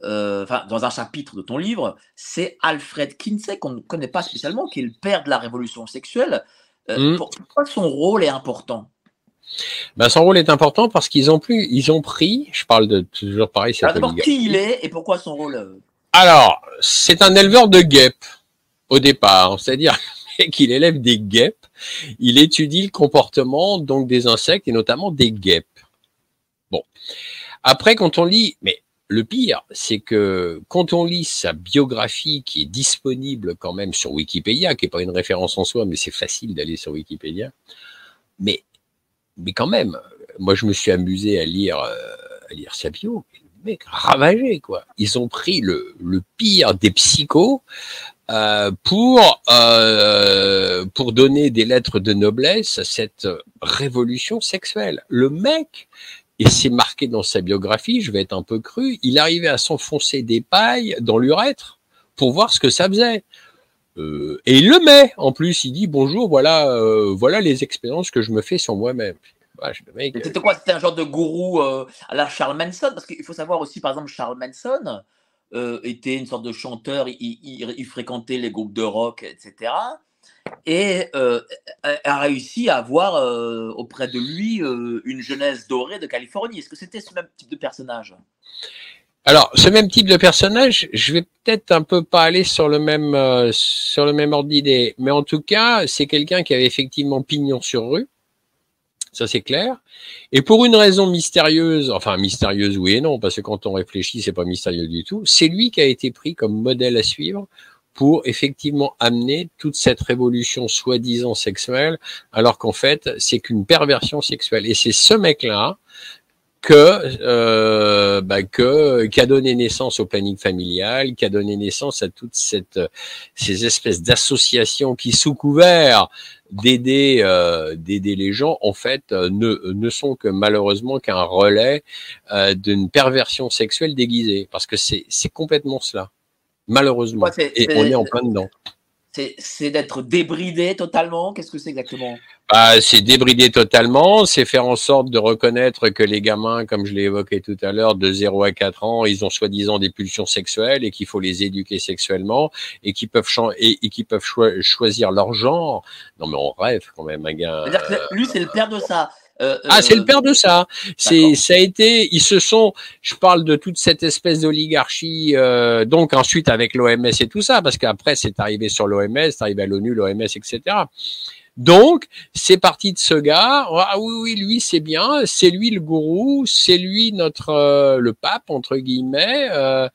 euh, enfin dans un chapitre de ton livre, c'est Alfred Kinsey qu'on ne connaît pas spécialement, qui est le père de la révolution sexuelle. Euh, Mm. pour- Pourquoi son rôle est important? Ben, son rôle est important parce qu'ils ont plus, ils ont pris, je parle de toujours pareil, cette Alors d'abord, qui il est et pourquoi son rôle euh, Alors, c'est un éleveur de guêpes au départ, c'est-à-dire qu'il élève des guêpes, il étudie le comportement donc des insectes et notamment des guêpes. Bon, après quand on lit, mais le pire, c'est que quand on lit sa biographie qui est disponible quand même sur Wikipédia, qui est pas une référence en soi, mais c'est facile d'aller sur Wikipédia, mais mais quand même, moi je me suis amusé à lire euh, à lire sa bio. Mec ravagé quoi. Ils ont pris le, le pire des psychos euh, pour euh, pour donner des lettres de noblesse à cette révolution sexuelle. Le mec et c'est marqué dans sa biographie, je vais être un peu cru, il arrivait à s'enfoncer des pailles dans l'urètre pour voir ce que ça faisait. Euh, et il le met. En plus, il dit bonjour, voilà, euh, voilà les expériences que je me fais sur moi-même. Mec, Et C'était quoi? C'était un genre de gourou euh, à la Charles Manson? Parce qu'il faut savoir aussi, par exemple, Charles Manson était une sorte de chanteur, il, il- il fréquentait les groupes de rock, etc. Et euh, a réussi à avoir euh, auprès de lui euh, une jeunesse dorée de Californie. Est-ce que c'était ce même type de personnage? Alors, ce même type de personnage, je vais peut-être un peu pas aller sur le même sur le même ordre d'idée, mais en tout cas, c'est quelqu'un qui avait effectivement pignon sur rue. Ça c'est clair. Et pour une raison mystérieuse, enfin mystérieuse oui et non, parce que quand on réfléchit, c'est pas mystérieux du tout. C'est lui qui a été pris comme modèle à suivre pour effectivement amener toute cette révolution soi-disant sexuelle, alors qu'en fait c'est qu'une perversion sexuelle. Et c'est ce mec-là que euh, bah, qui a donné naissance au planning familial, qui a donné naissance à toutes ces espèces d'associations qui sous couvert d'aider euh, les gens en fait euh, ne sont que malheureusement qu'un relais euh, d'une perversion sexuelle déguisée parce que c'est complètement cela malheureusement Ouais, et on est en plein dedans C'est d'être débridé totalement? Qu'est-ce que c'est exactement? Bah, c'est débrider totalement, c'est faire en sorte de reconnaître que les gamins, comme je l'ai évoqué tout à l'heure, de 0 à 4 ans, ils ont soi-disant des pulsions sexuelles et qu'il faut les éduquer sexuellement et qu'ils peuvent et, et peuvent choi- choisir leur genre. Non mais on rêve quand même, un gars. Lui, c'est le père de ça. Euh, Ah, c'est euh, le père de ça. C'est, ça a été, ils se sont, je parle de toute cette espèce d'oligarchie, euh, donc ensuite avec l'OMS et tout ça, parce qu'après c'est arrivé sur l'OMS, c'est arrivé à l'ONU, l'OMS, etc. Donc, c'est parti de ce gars. Ah oui, oui, lui, c'est bien. C'est lui le gourou. C'est lui notre euh, le pape entre guillemets. euh,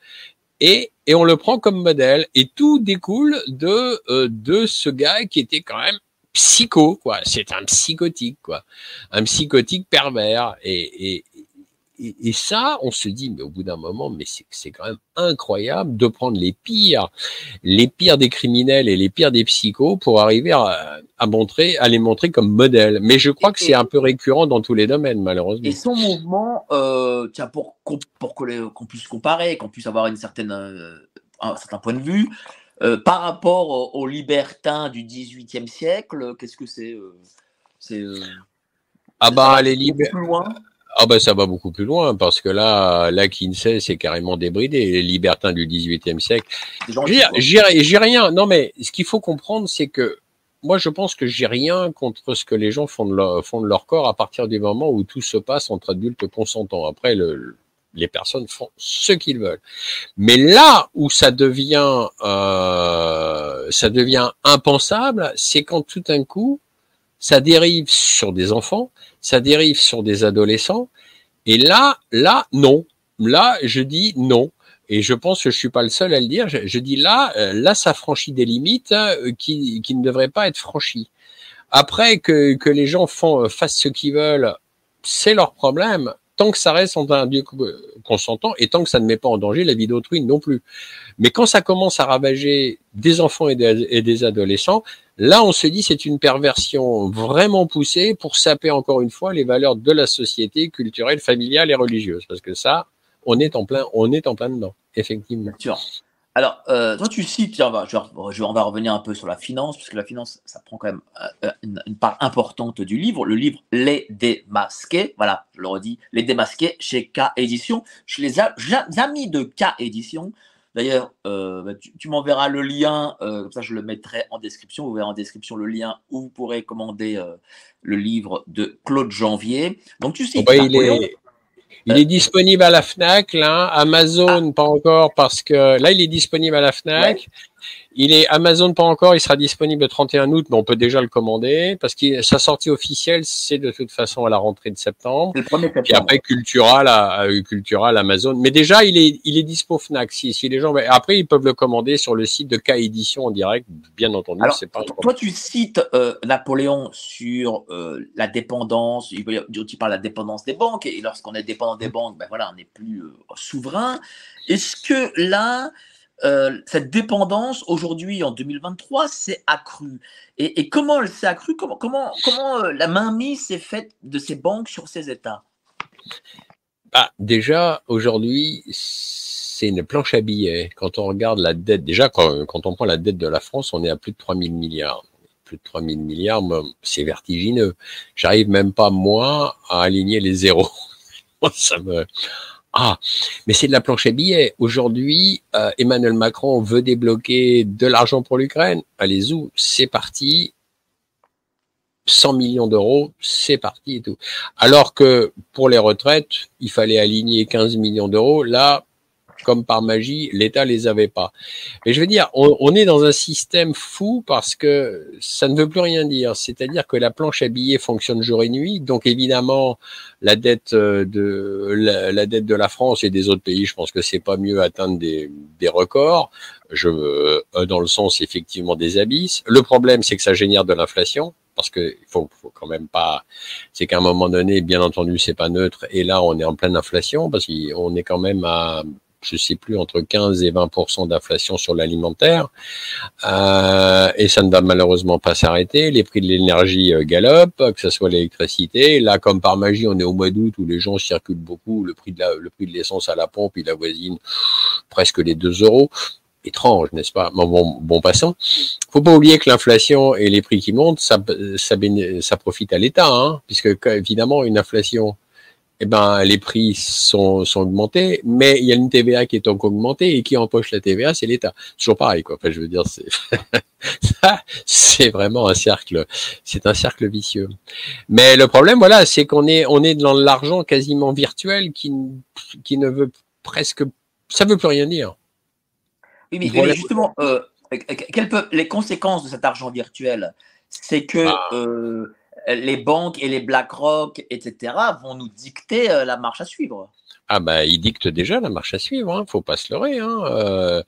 et et on le prend comme modèle. Et tout découle de euh, de ce gars qui était quand même psycho, quoi. C'est un psychotique, quoi. Un psychotique pervers. Et, et, et, et ça, on se dit, mais au bout d'un moment, mais c'est quand même incroyable de prendre les pires, les pires des criminels et les pires des psychos pour arriver à, à montrer, à les montrer comme modèle. Mais je crois que c'est un peu récurrent dans tous les domaines, malheureusement. Et son mouvement, euh, tiens, pour qu'on puisse comparer, qu'on puisse avoir une certaine, euh, un certain point de vue, euh, par rapport aux, libertins du XVIIIe siècle, qu'est-ce que c'est euh, C'est euh, Ah bah, les plus loin? Ah bah ça va beaucoup plus loin parce que là, là Kinsey c'est carrément débridé. Les libertins du XVIIIe siècle. J'ai j'ai rien. Non mais ce qu'il faut comprendre, c'est que moi je pense que j'ai rien contre ce que les gens font de, leur, font de leur corps à partir du moment où tout se passe entre adultes consentants. Après, le, les personnes font ce qu'ils veulent. Mais là où ça devient, euh, ça devient impensable, c'est quand tout d'un coup, ça dérive sur des enfants, ça dérive sur des adolescents. Et là, là, non. Là, je dis non. Et je pense que je suis pas le seul à le dire. Je, dis là, euh, là, ça franchit des limites euh, qui, ne devraient pas être franchies. Après que, que les gens font, euh, fassent ce qu'ils veulent, c'est leur problème. Tant que ça reste en un lieu consentant et tant que ça ne met pas en danger la vie d'autrui non plus. Mais quand ça commence à ravager des enfants et des, adolescents, là, on se dit c'est une perversion vraiment poussée pour saper encore une fois les valeurs de la société culturelle, familiale et religieuse. Parce que ça, on est en plein, on est en plein dedans, effectivement. Alors, euh, toi, tu cites, tiens, on va, je, on va revenir un peu sur la finance, parce que la finance, ça prend quand même euh, une, part importante du livre. Le livre Les Démasqués, voilà, je le redis, Les Démasqués chez K Édition, chez les amis de K Édition. D'ailleurs, euh, bah, tu, m'enverras le lien, comme ça je le mettrai en description. Vous verrez en description le lien où vous pourrez commander le livre de Claude Janvier. Donc, tu cites. Il est disponible à la Fnac, là. Amazon, pas encore, parce que là, il est disponible à la Fnac. Il est Amazon pas encore, il sera disponible le 31 août, mais on peut déjà le commander parce que sa sortie officielle, c'est de toute façon à la rentrée de septembre. Le premier Puis après Cultural, à, Cultural, Amazon. Mais déjà, il est, il est dispo Fnac. Si, si les gens, après, ils peuvent le commander sur le site de K Édition en direct, bien entendu. Alors, pas toi, tu cites euh, Napoléon sur euh, la dépendance. Il tu parles de la dépendance des banques et lorsqu'on est dépendant des banques, ben voilà, on n'est plus euh, souverain. Est-ce que là, euh, cette dépendance aujourd'hui en 2023 s'est accrue. Et, comment elle s'est accrue? Comment, comment, euh, la mainmise s'est faite de ces banques sur ces États? Bah, Déjà, aujourd'hui, c'est une planche à billets. Quand on regarde la dette, déjà, quand, quand on prend la dette de la France, on est à plus de 3 000 milliards plus de 3 000 milliards, c'est vertigineux. J'arrive même pas, moi, à aligner les zéros. ça me, ah, mais c'est de la planche à billets. Aujourd'hui, euh, Emmanuel Macron veut débloquer de l'argent pour l'Ukraine. Allez-y, c'est parti. 100 millions d'euros, c'est parti et tout. Alors que pour les retraites, il fallait aligner 15 millions d'euros. Là, comme par magie, l'État les avait pas. Mais je veux dire, on, est dans un système fou parce que ça ne veut plus rien dire. C'est-à-dire que la planche à billets fonctionne jour et nuit. Donc évidemment, la dette euh, de la, dette de la France et des autres pays, je pense que c'est pas mieux atteindre des, des records. Je, euh, dans le sens effectivement des abysses. Le problème, c'est que ça génère de l'inflation parce que il faut, faut, quand même pas. C'est qu'à un moment donné, bien entendu, c'est pas neutre. Et là, on est en pleine inflation parce qu'on est quand même à je sais plus, entre 15 et 20% d'inflation sur l'alimentaire. Euh, et ça ne va malheureusement pas s'arrêter. Les prix de l'énergie euh, galopent, que ce soit l'électricité. Là, comme par magie, on est au mois d'août où les gens circulent beaucoup. Le prix de l'essence à la pompe, il avoisine presque les 2 euros étrange, n'est-ce pas? Bon, bon passant. Faut pas oublier que l'inflation et les prix qui montent, ça profite à l'État, hein, puisque évidemment une inflation eh ben, les prix sont, sont augmentés, mais il y a une TVA qui est donc augmentée et qui empoche la TVA, c'est l'État. Toujours pareil, quoi. Enfin, je veux dire, c'est c'est vraiment un cercle, c'est un cercle vicieux. Mais le problème, voilà, c'est qu'on est, on est dans l'argent quasiment virtuel qui, qui ne veut presque, ça veut plus rien dire. Oui, mais, justement, euh, quelles peuvent les conséquences de cet argent virtuel C'est que ah. euh, les banques et les BlackRock, etc., vont nous dicter euh, la marche à suivre. Ah bah ils dictent déjà la marche à suivre, hein, faut pas se leurrer. Hein. Euh,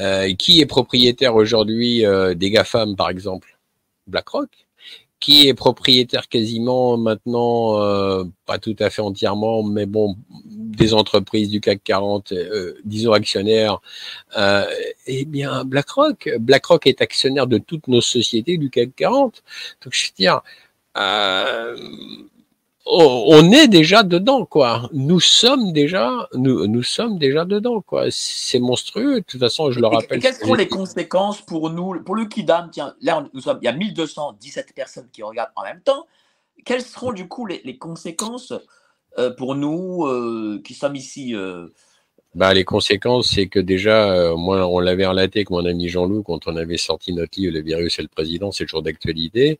euh, qui est propriétaire aujourd'hui des GAFAM par exemple? BlackRock. Qui est propriétaire quasiment maintenant, pas tout à fait entièrement, mais bon, des entreprises du CAC 40, disons actionnaires, eh bien BlackRock. BlackRock est actionnaire de toutes nos sociétés du CAC 40. Donc je veux dire, euh, on est déjà dedans, quoi. Nous sommes déjà, nous, nous sommes déjà dedans, quoi. C'est monstrueux. De toute façon, je le rappelle. quelles sont les conséquences pour nous, pour le Kidam? Tiens, là, nous sommes, il y a 1217 personnes qui regardent en même temps. Quelles seront du coup les, conséquences euh, pour nous euh, qui sommes ici bah, les conséquences, c'est que déjà, euh, moi, on l'avait relaté avec mon ami Jean-Loup quand on avait sorti notre livre Le virus et le président, c'est toujours d'actualité.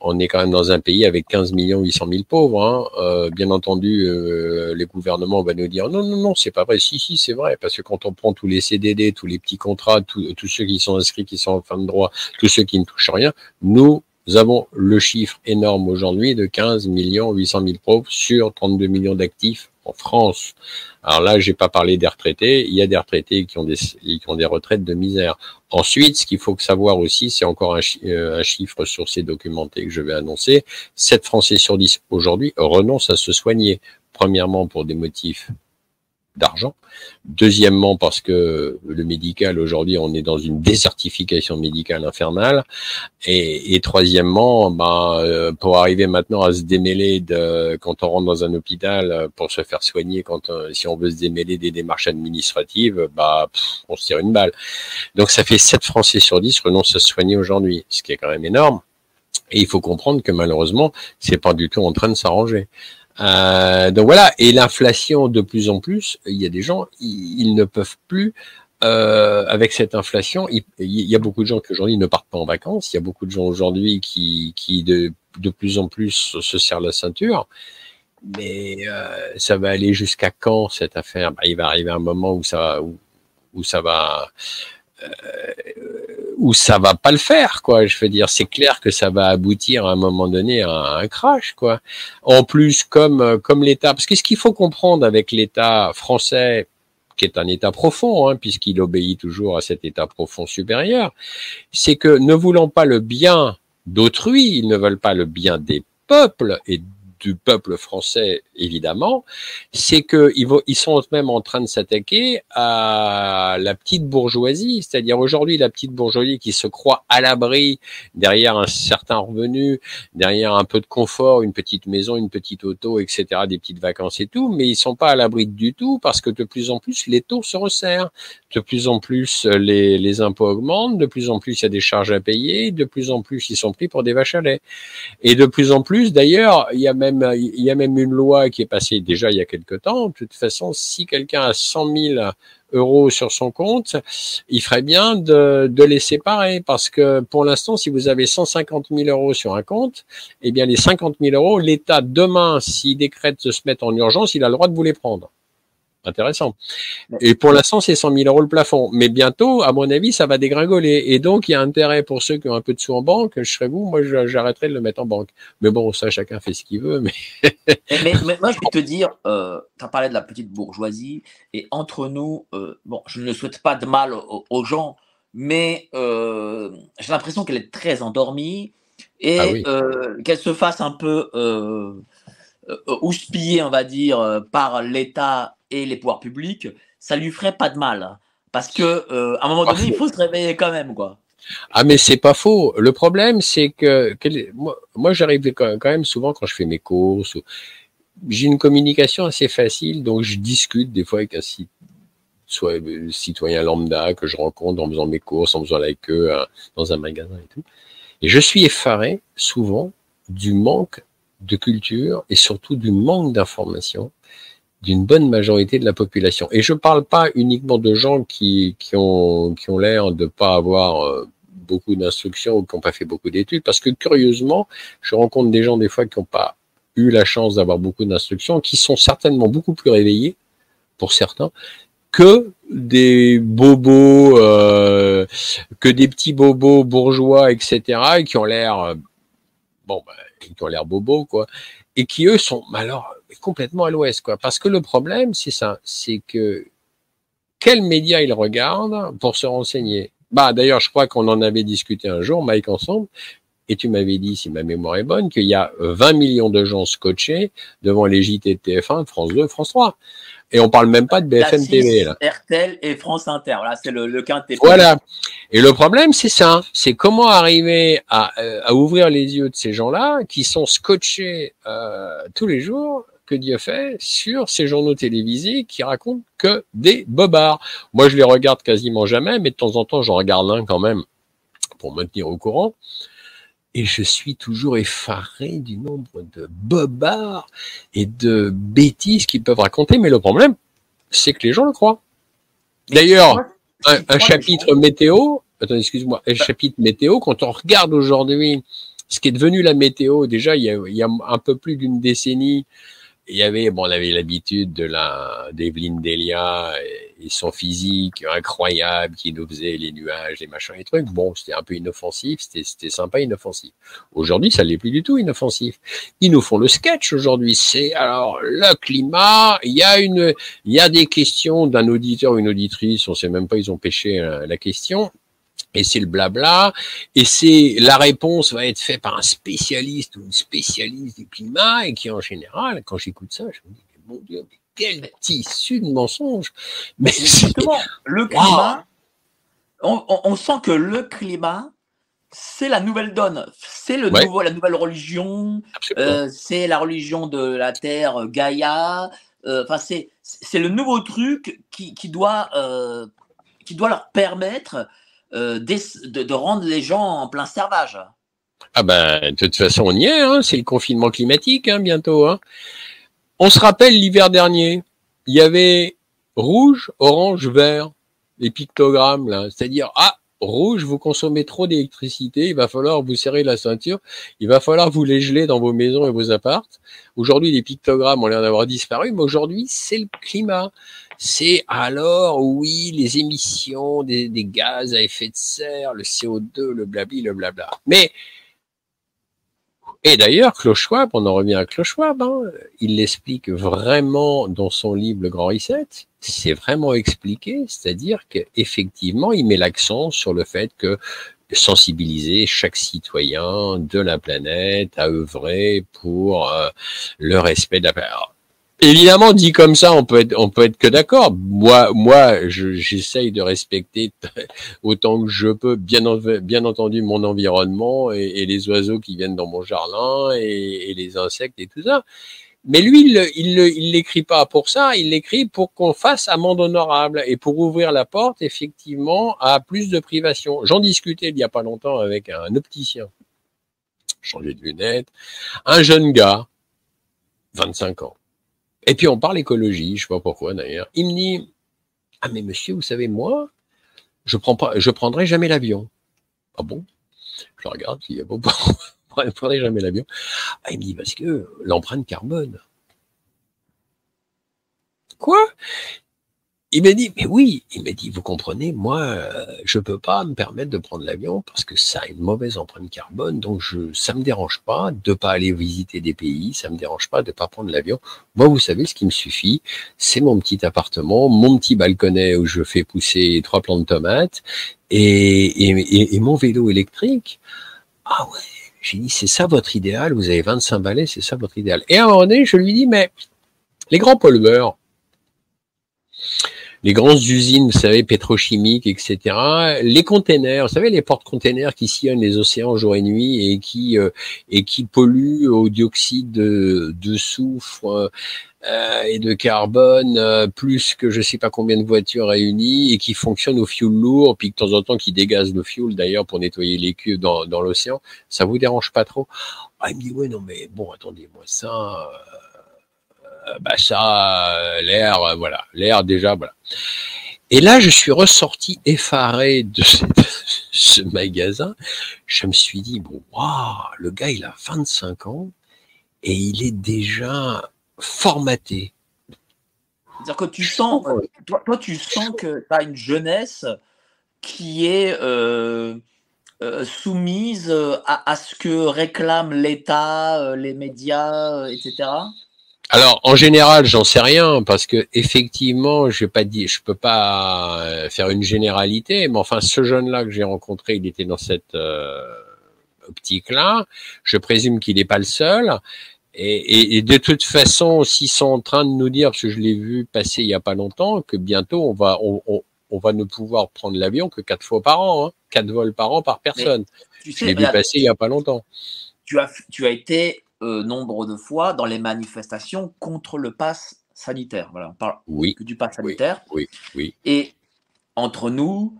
On est quand même dans un pays avec 15 millions 800 000 pauvres. Hein. Euh, bien entendu, euh, les gouvernements vont nous dire non, non, non, c'est pas vrai. Si, si, c'est vrai, parce que quand on prend tous les CDD, tous les petits contrats, tous ceux qui sont inscrits, qui sont en fin de droit, tous ceux qui ne touchent rien, nous avons le chiffre énorme aujourd'hui de 15 millions 800 000 pauvres sur 32 millions d'actifs en France. Alors là, j'ai pas parlé des retraités. Il y a des retraités qui ont des, qui ont des retraites de misère. Ensuite, ce qu'il faut savoir aussi, c'est encore un, euh, chiffre sur ces documentés que je vais annoncer. 7 Français sur 10 aujourd'hui renoncent à se soigner. Premièrement, pour des motifs d'argent. Deuxièmement, parce que le médical, aujourd'hui, on est dans une désertification médicale infernale. Et, et troisièmement, ben, euh, pour arriver maintenant à se démêler de, quand on rentre dans un hôpital euh, pour se faire soigner, quand euh, si on veut se démêler des démarches administratives, bah, on se tire une balle. Donc ça fait 7 Français sur 10 renoncent à se soigner aujourd'hui, ce qui est quand même énorme. Et il faut comprendre que malheureusement, c'est pas du tout en train de s'arranger. Euh, donc voilà, et l'inflation de plus en plus, il y a des gens, ils, ne peuvent plus euh, avec cette inflation. Il, y a beaucoup de gens qui aujourd'hui ne partent pas en vacances. Il y a beaucoup de gens aujourd'hui qui, qui de, de plus en plus se serrent la ceinture. Mais euh, ça va aller jusqu'à quand cette affaire? Bah, Il va arriver un moment où ça, où, où ça va euh, où ça va pas le faire, quoi. Je veux dire, c'est clair que ça va aboutir à un moment donné à un crash, quoi. En plus, comme comme l'État, parce que ce qu'il faut comprendre avec l'État français, qui est un État profond, hein, puisqu'il obéit toujours à cet État profond supérieur, c'est que ne voulant pas le bien d'autrui, ils ne veulent pas le bien des peuples et du peuple français, évidemment, c'est qu'ils ils sont même en train de s'attaquer à la petite bourgeoisie, c'est-à-dire aujourd'hui la petite bourgeoisie qui se croit à l'abri derrière un certain revenu, derrière un peu de confort, une petite maison, une petite auto, etc., des petites vacances et tout, mais ils sont pas à l'abri du tout parce que de plus en plus les taux se resserrent, de plus en plus les, les impôts augmentent, de plus en plus il y a des charges à payer, de plus en plus ils sont pris pour des vaches à lait. Et de plus en plus, d'ailleurs, il y a même il y a même une loi qui est passée déjà il y a quelque temps. De toute façon, si quelqu'un a 100 000 euros sur son compte, il ferait bien de, de les séparer parce que pour l'instant, si vous avez 150 000 euros sur un compte, eh bien les 50 000 euros, l'État demain, s'il décrète de se mettre en urgence, il a le droit de vous les prendre intéressant. Et pour l'instant, c'est 100 000 euros le plafond. Mais bientôt, à mon avis, ça va dégringoler. Et donc, il y a intérêt pour ceux qui ont un peu de sous en banque. Je serais vous, moi, j'arrêterais de le mettre en banque. Mais bon, ça, chacun fait ce qu'il veut. Mais... mais, moi, je vais te dire, euh, tu as parlé de la petite bourgeoisie. Et entre nous, euh, bon, je ne souhaite pas de mal aux, gens, mais euh, j'ai l'impression qu'elle est très endormie et ah qu'elle se fasse un peu euh, euh houspiller, on va dire, par l'État et les pouvoirs publics, ça lui ferait pas de mal. Parce que euh, à un moment donné, il faut se réveiller quand même, quoi. Ah mais c'est pas faux. Le problème c'est que, moi, moi j'arrive quand même souvent quand je fais mes courses. J'ai une communication assez facile, donc je discute des fois avec un soit euh, citoyen lambda que je rencontre en faisant mes courses, en faisant la queue dans un magasin et tout. Et je suis effaré souvent du manque de culture et surtout du manque d'information d'une bonne majorité de la population. Et je ne parle pas uniquement de gens qui, qui ont, qui ont l'air de pas avoir euh, beaucoup d'instructions ou qui n'ont pas fait beaucoup d'études, parce que curieusement, je rencontre des gens des fois qui n'ont pas eu la chance d'avoir beaucoup d'instructions, qui sont certainement beaucoup plus réveillés, pour certains, que des bobos, euh, que des petits bobos bourgeois, etc., et qui ont l'air, euh, bon, bah, qui ont l'air bobos, quoi, et qui eux sont, alors, complètement à l'ouest, quoi. Parce que le problème, c'est ça, c'est que quels médias ils regardent pour se renseigner? Bah, d'ailleurs, je crois qu'on en avait discuté un jour, Mike, ensemble, et tu m'avais dit, si ma mémoire est bonne, qu'il y a 20 millions de gens scotchés devant les JT de TF1, France 2, France 3. Et on parle même pas de BFM TV, là. RTL et France Inter. Là, c'est le, le quintet. Voilà. Et le problème, c'est ça. C'est comment arriver à, euh, à, ouvrir les yeux de ces gens-là qui sont scotchés euh, tous les jours que Dieu fait sur ces journaux télévisés qui racontent que des bobards. Moi, je les regarde quasiment jamais, mais de temps en temps, j'en regarde un quand même pour me tenir au courant. Et je suis toujours effaré du nombre de bobards et de bêtises qu'ils peuvent raconter. Mais le problème, c'est que les gens le croient. D'ailleurs, un, chapitre météo, attends, excuse-moi, un chapitre météo, quand on regarde aujourd'hui ce qui est devenu la météo, déjà, il y a, il y a un peu plus d'une décennie, il y avait, bon, on avait l'habitude de la d'Evelyne Delia et, son physique incroyable qui nous faisait les nuages, les machins, les trucs. Bon, c'était un peu inoffensif, c'était sympa, inoffensif. Aujourd'hui, ça l'est plus du tout inoffensif. Ils nous font le sketch aujourd'hui. C'est alors le climat. Il y a une, il y a des questions d'un auditeur ou une auditrice. On sait même pas, ils ont pêché euh, la question et c'est le blabla, et c'est la réponse va être faite par un spécialiste ou une spécialiste du climat, et qui en général, quand j'écoute ça, je me dis, mon Dieu, quel tissu de mensonge Mais justement, le climat, on, sent que le climat, c'est la nouvelle donne, c'est le nouveau, la nouvelle religion, euh, c'est la religion de la terre Gaïa, euh, enfin c'est c'est le nouveau truc qui, qui doit euh, qui doit leur permettre euh, de, rendre les gens en plein servage. Ah ben, de toute façon, on y est, hein. c'est le confinement climatique hein, bientôt. Hein. On se rappelle l'hiver dernier, il y avait rouge, orange, vert, les pictogrammes là, c'est-à-dire ah rouge, vous consommez trop d'électricité, il va falloir vous serrer la ceinture, il va falloir vous les geler dans vos maisons et vos appartes. Aujourd'hui, les pictogrammes ont l'air d'avoir disparu, mais aujourd'hui, c'est le climat c'est alors, oui, les émissions des, gaz à effet de serre, le CO2, le blabli, le blabla. Mais, et d'ailleurs, Klaus on en revient à Klaus Schwab, hein, il l'explique vraiment dans son livre Le Grand Reset, c'est vraiment expliqué, c'est-à-dire qu'effectivement, il met l'accent sur le fait que sensibiliser chaque citoyen de la planète à œuvrer pour euh, le respect de la planète. Évidemment, dit comme ça, on peut être, on peut être que d'accord. Moi, moi, j'essaye de respecter autant que je peux, bien, entendu, mon environnement et, les oiseaux qui viennent dans mon jardin et, les insectes et tout ça. Mais lui, il l'écrit pas pour ça, il l'écrit pour qu'on fasse amende honorable et pour ouvrir la porte, effectivement, à plus de privation. J'en discutais il y a pas longtemps avec un opticien, changé de lunettes, un jeune gars, 25 ans et puis on parle écologie, je sais pas pourquoi d'ailleurs. Il me dit Ah mais monsieur, vous savez, moi, je prends prendrai jamais l'avion. Ah bon? Je regarde, il y a bon, je prendrai jamais l'avion. Ah, il me dit parce que l'empreinte carbone. Quoi? Il m'a dit, mais oui, il m'a dit, vous comprenez, moi, euh, je peux pas me permettre de prendre l'avion parce que ça a une mauvaise empreinte carbone, donc ça me dérange pas de pas aller visiter des pays, ça me dérange pas de pas prendre l'avion. Moi, vous savez, ce qui me suffit, c'est mon petit appartement, mon petit balconnet où je fais pousser trois plants de tomates et mon vélo électrique. Ah ouais, j'ai dit, c'est ça votre idéal, vous avez 25 balais, c'est ça votre idéal? Et à un moment donné, je lui dis, mais les grands pollueurs, les grandes usines, vous savez, pétrochimiques, etc. Les containers, vous savez, les porte-containers qui sillonnent les océans jour et nuit et qui euh, et qui polluent au dioxyde de, soufre euh, et de carbone euh, plus que je sais pas combien de voitures réunies et qui fonctionnent au fioul lourd, puis de temps en temps qui dégazent le fioul d'ailleurs pour nettoyer les cuves dans, dans l'océan. Ça vous dérange pas trop? Ah, il me dit ouais non mais bon attendez moi ça euh, bah ça, euh, l'air, euh, voilà, l'air déjà, voilà. Et là, je suis ressorti effaré de ce magasin. Je me suis dit, bon, waouh, le gars, il a 25 ans et il est déjà formaté. C'est-à-dire que tu sens, toi, toi, tu sens que tu as une jeunesse qui est soumise à, à, ce que réclament l'État, les médias, etc. Alors en général, j'en sais rien parce que effectivement, je pas dit, je peux pas euh, faire une généralité, mais enfin ce jeune-là que j'ai rencontré, il était dans cette euh, optique-là. Je présume qu'il n'est pas le seul. Et, et, de toute façon, s'ils sont en train de nous dire, parce que je l'ai vu passer il y a pas longtemps, que bientôt on va on, on, va ne pouvoir prendre l'avion que quatre fois par an, hein, quatre vols par an par personne. tu sais, je l'ai vu passer il y a pas longtemps. Tu as tu as été euh, nombre de fois dans les manifestations contre le pass sanitaire. Voilà, on parle oui, que du pass sanitaire. Oui, oui. Et entre nous,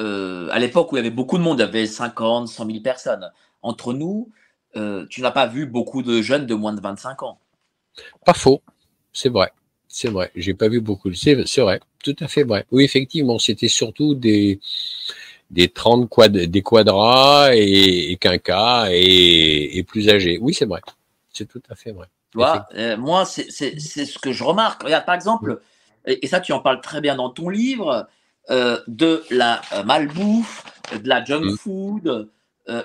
euh, à l'époque où il y avait beaucoup de monde, il y avait 50, 100 000 personnes. Entre nous, euh, tu n'as pas vu beaucoup de jeunes de moins de 25 ans. Pas faux, c'est vrai. C'est vrai, j'ai pas vu beaucoup. C'est vrai, tout à fait vrai. Oui, effectivement, c'était surtout des, des 30 quad, des quadras et, et quinquas et, et, plus âgés. Oui, c'est vrai. C'est tout à fait vrai. Euh, moi, c'est ce que je remarque. Regarde, par exemple, et, ça, tu en parles très bien dans ton livre, euh, de la euh, malbouffe, de la junk mm. food,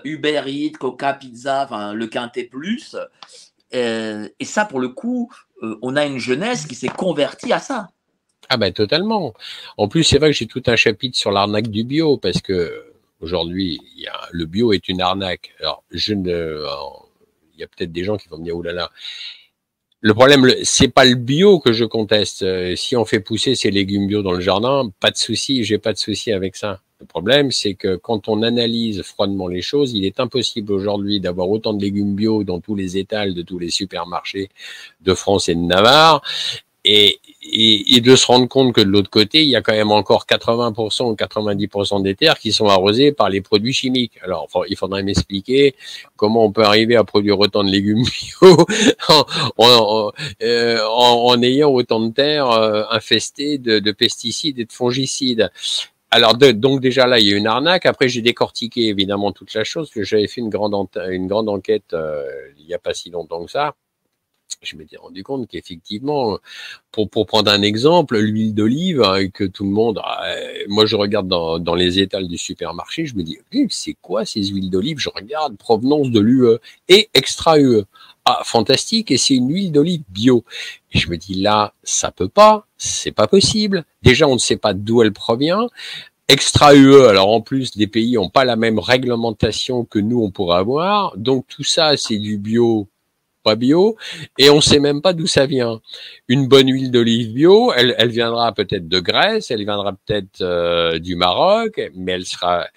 Uber Eats, Coca, Pizza, le Quintet Plus. et ça, pour le coup, on a une jeunesse qui s'est convertie à ça. Ah ben totalement. En plus, c'est vrai que j'ai tout un chapitre sur l'arnaque du bio parce que aujourd'hui, le bio est une arnaque. Alors, je ne, il y a peut-être des gens qui vont me dire oulala. Le problème, c'est pas le bio que je conteste. Euh, si on fait pousser ces légumes bio dans le jardin, pas de souci, j'ai pas de souci avec ça. Le problème, c'est que quand on analyse froidement les choses, il est impossible aujourd'hui d'avoir autant de légumes bio dans tous les étals de tous les supermarchés de France et de Navarre et, et, de se rendre compte que de l'autre côté, il y a quand même encore 80% ou 90% des terres qui sont arrosées par les produits chimiques. Alors, il faudrait m'expliquer comment on peut arriver à produire autant de légumes bio en, euh, en, ayant autant de terres euh, infestées de, de, pesticides et de fongicides. Alors donc déjà là, il y a une arnaque. Après, j'ai décortiqué évidemment toute la chose, que j'avais fait une grande, une grande enquête euh, il n'y a pas si longtemps que ça je m'étais rendu compte qu'effectivement, pour, pour prendre un exemple, l'huile d'olive, hein, que tout le monde, ah, moi je regarde dans, dans les étals du supermarché, je me dis, c'est quoi ces huiles d'olive? Je regarde provenance de l'UE et extra UE. Ah, fantastique, et c'est une huile d'olive bio. Je me dis là, ça peut pas, c'est pas possible. Déjà, on ne sait pas d'où elle provient. Extra UE, alors en plus, les pays n'ont pas la même réglementation que nous, on pourrait avoir. Donc tout ça, c'est du bio bio, et on sait même pas d'où ça vient. Une bonne huile d'olive bio, elle, viendra peut-être de Grèce, elle viendra peut-être euh, du Maroc, mais elle sera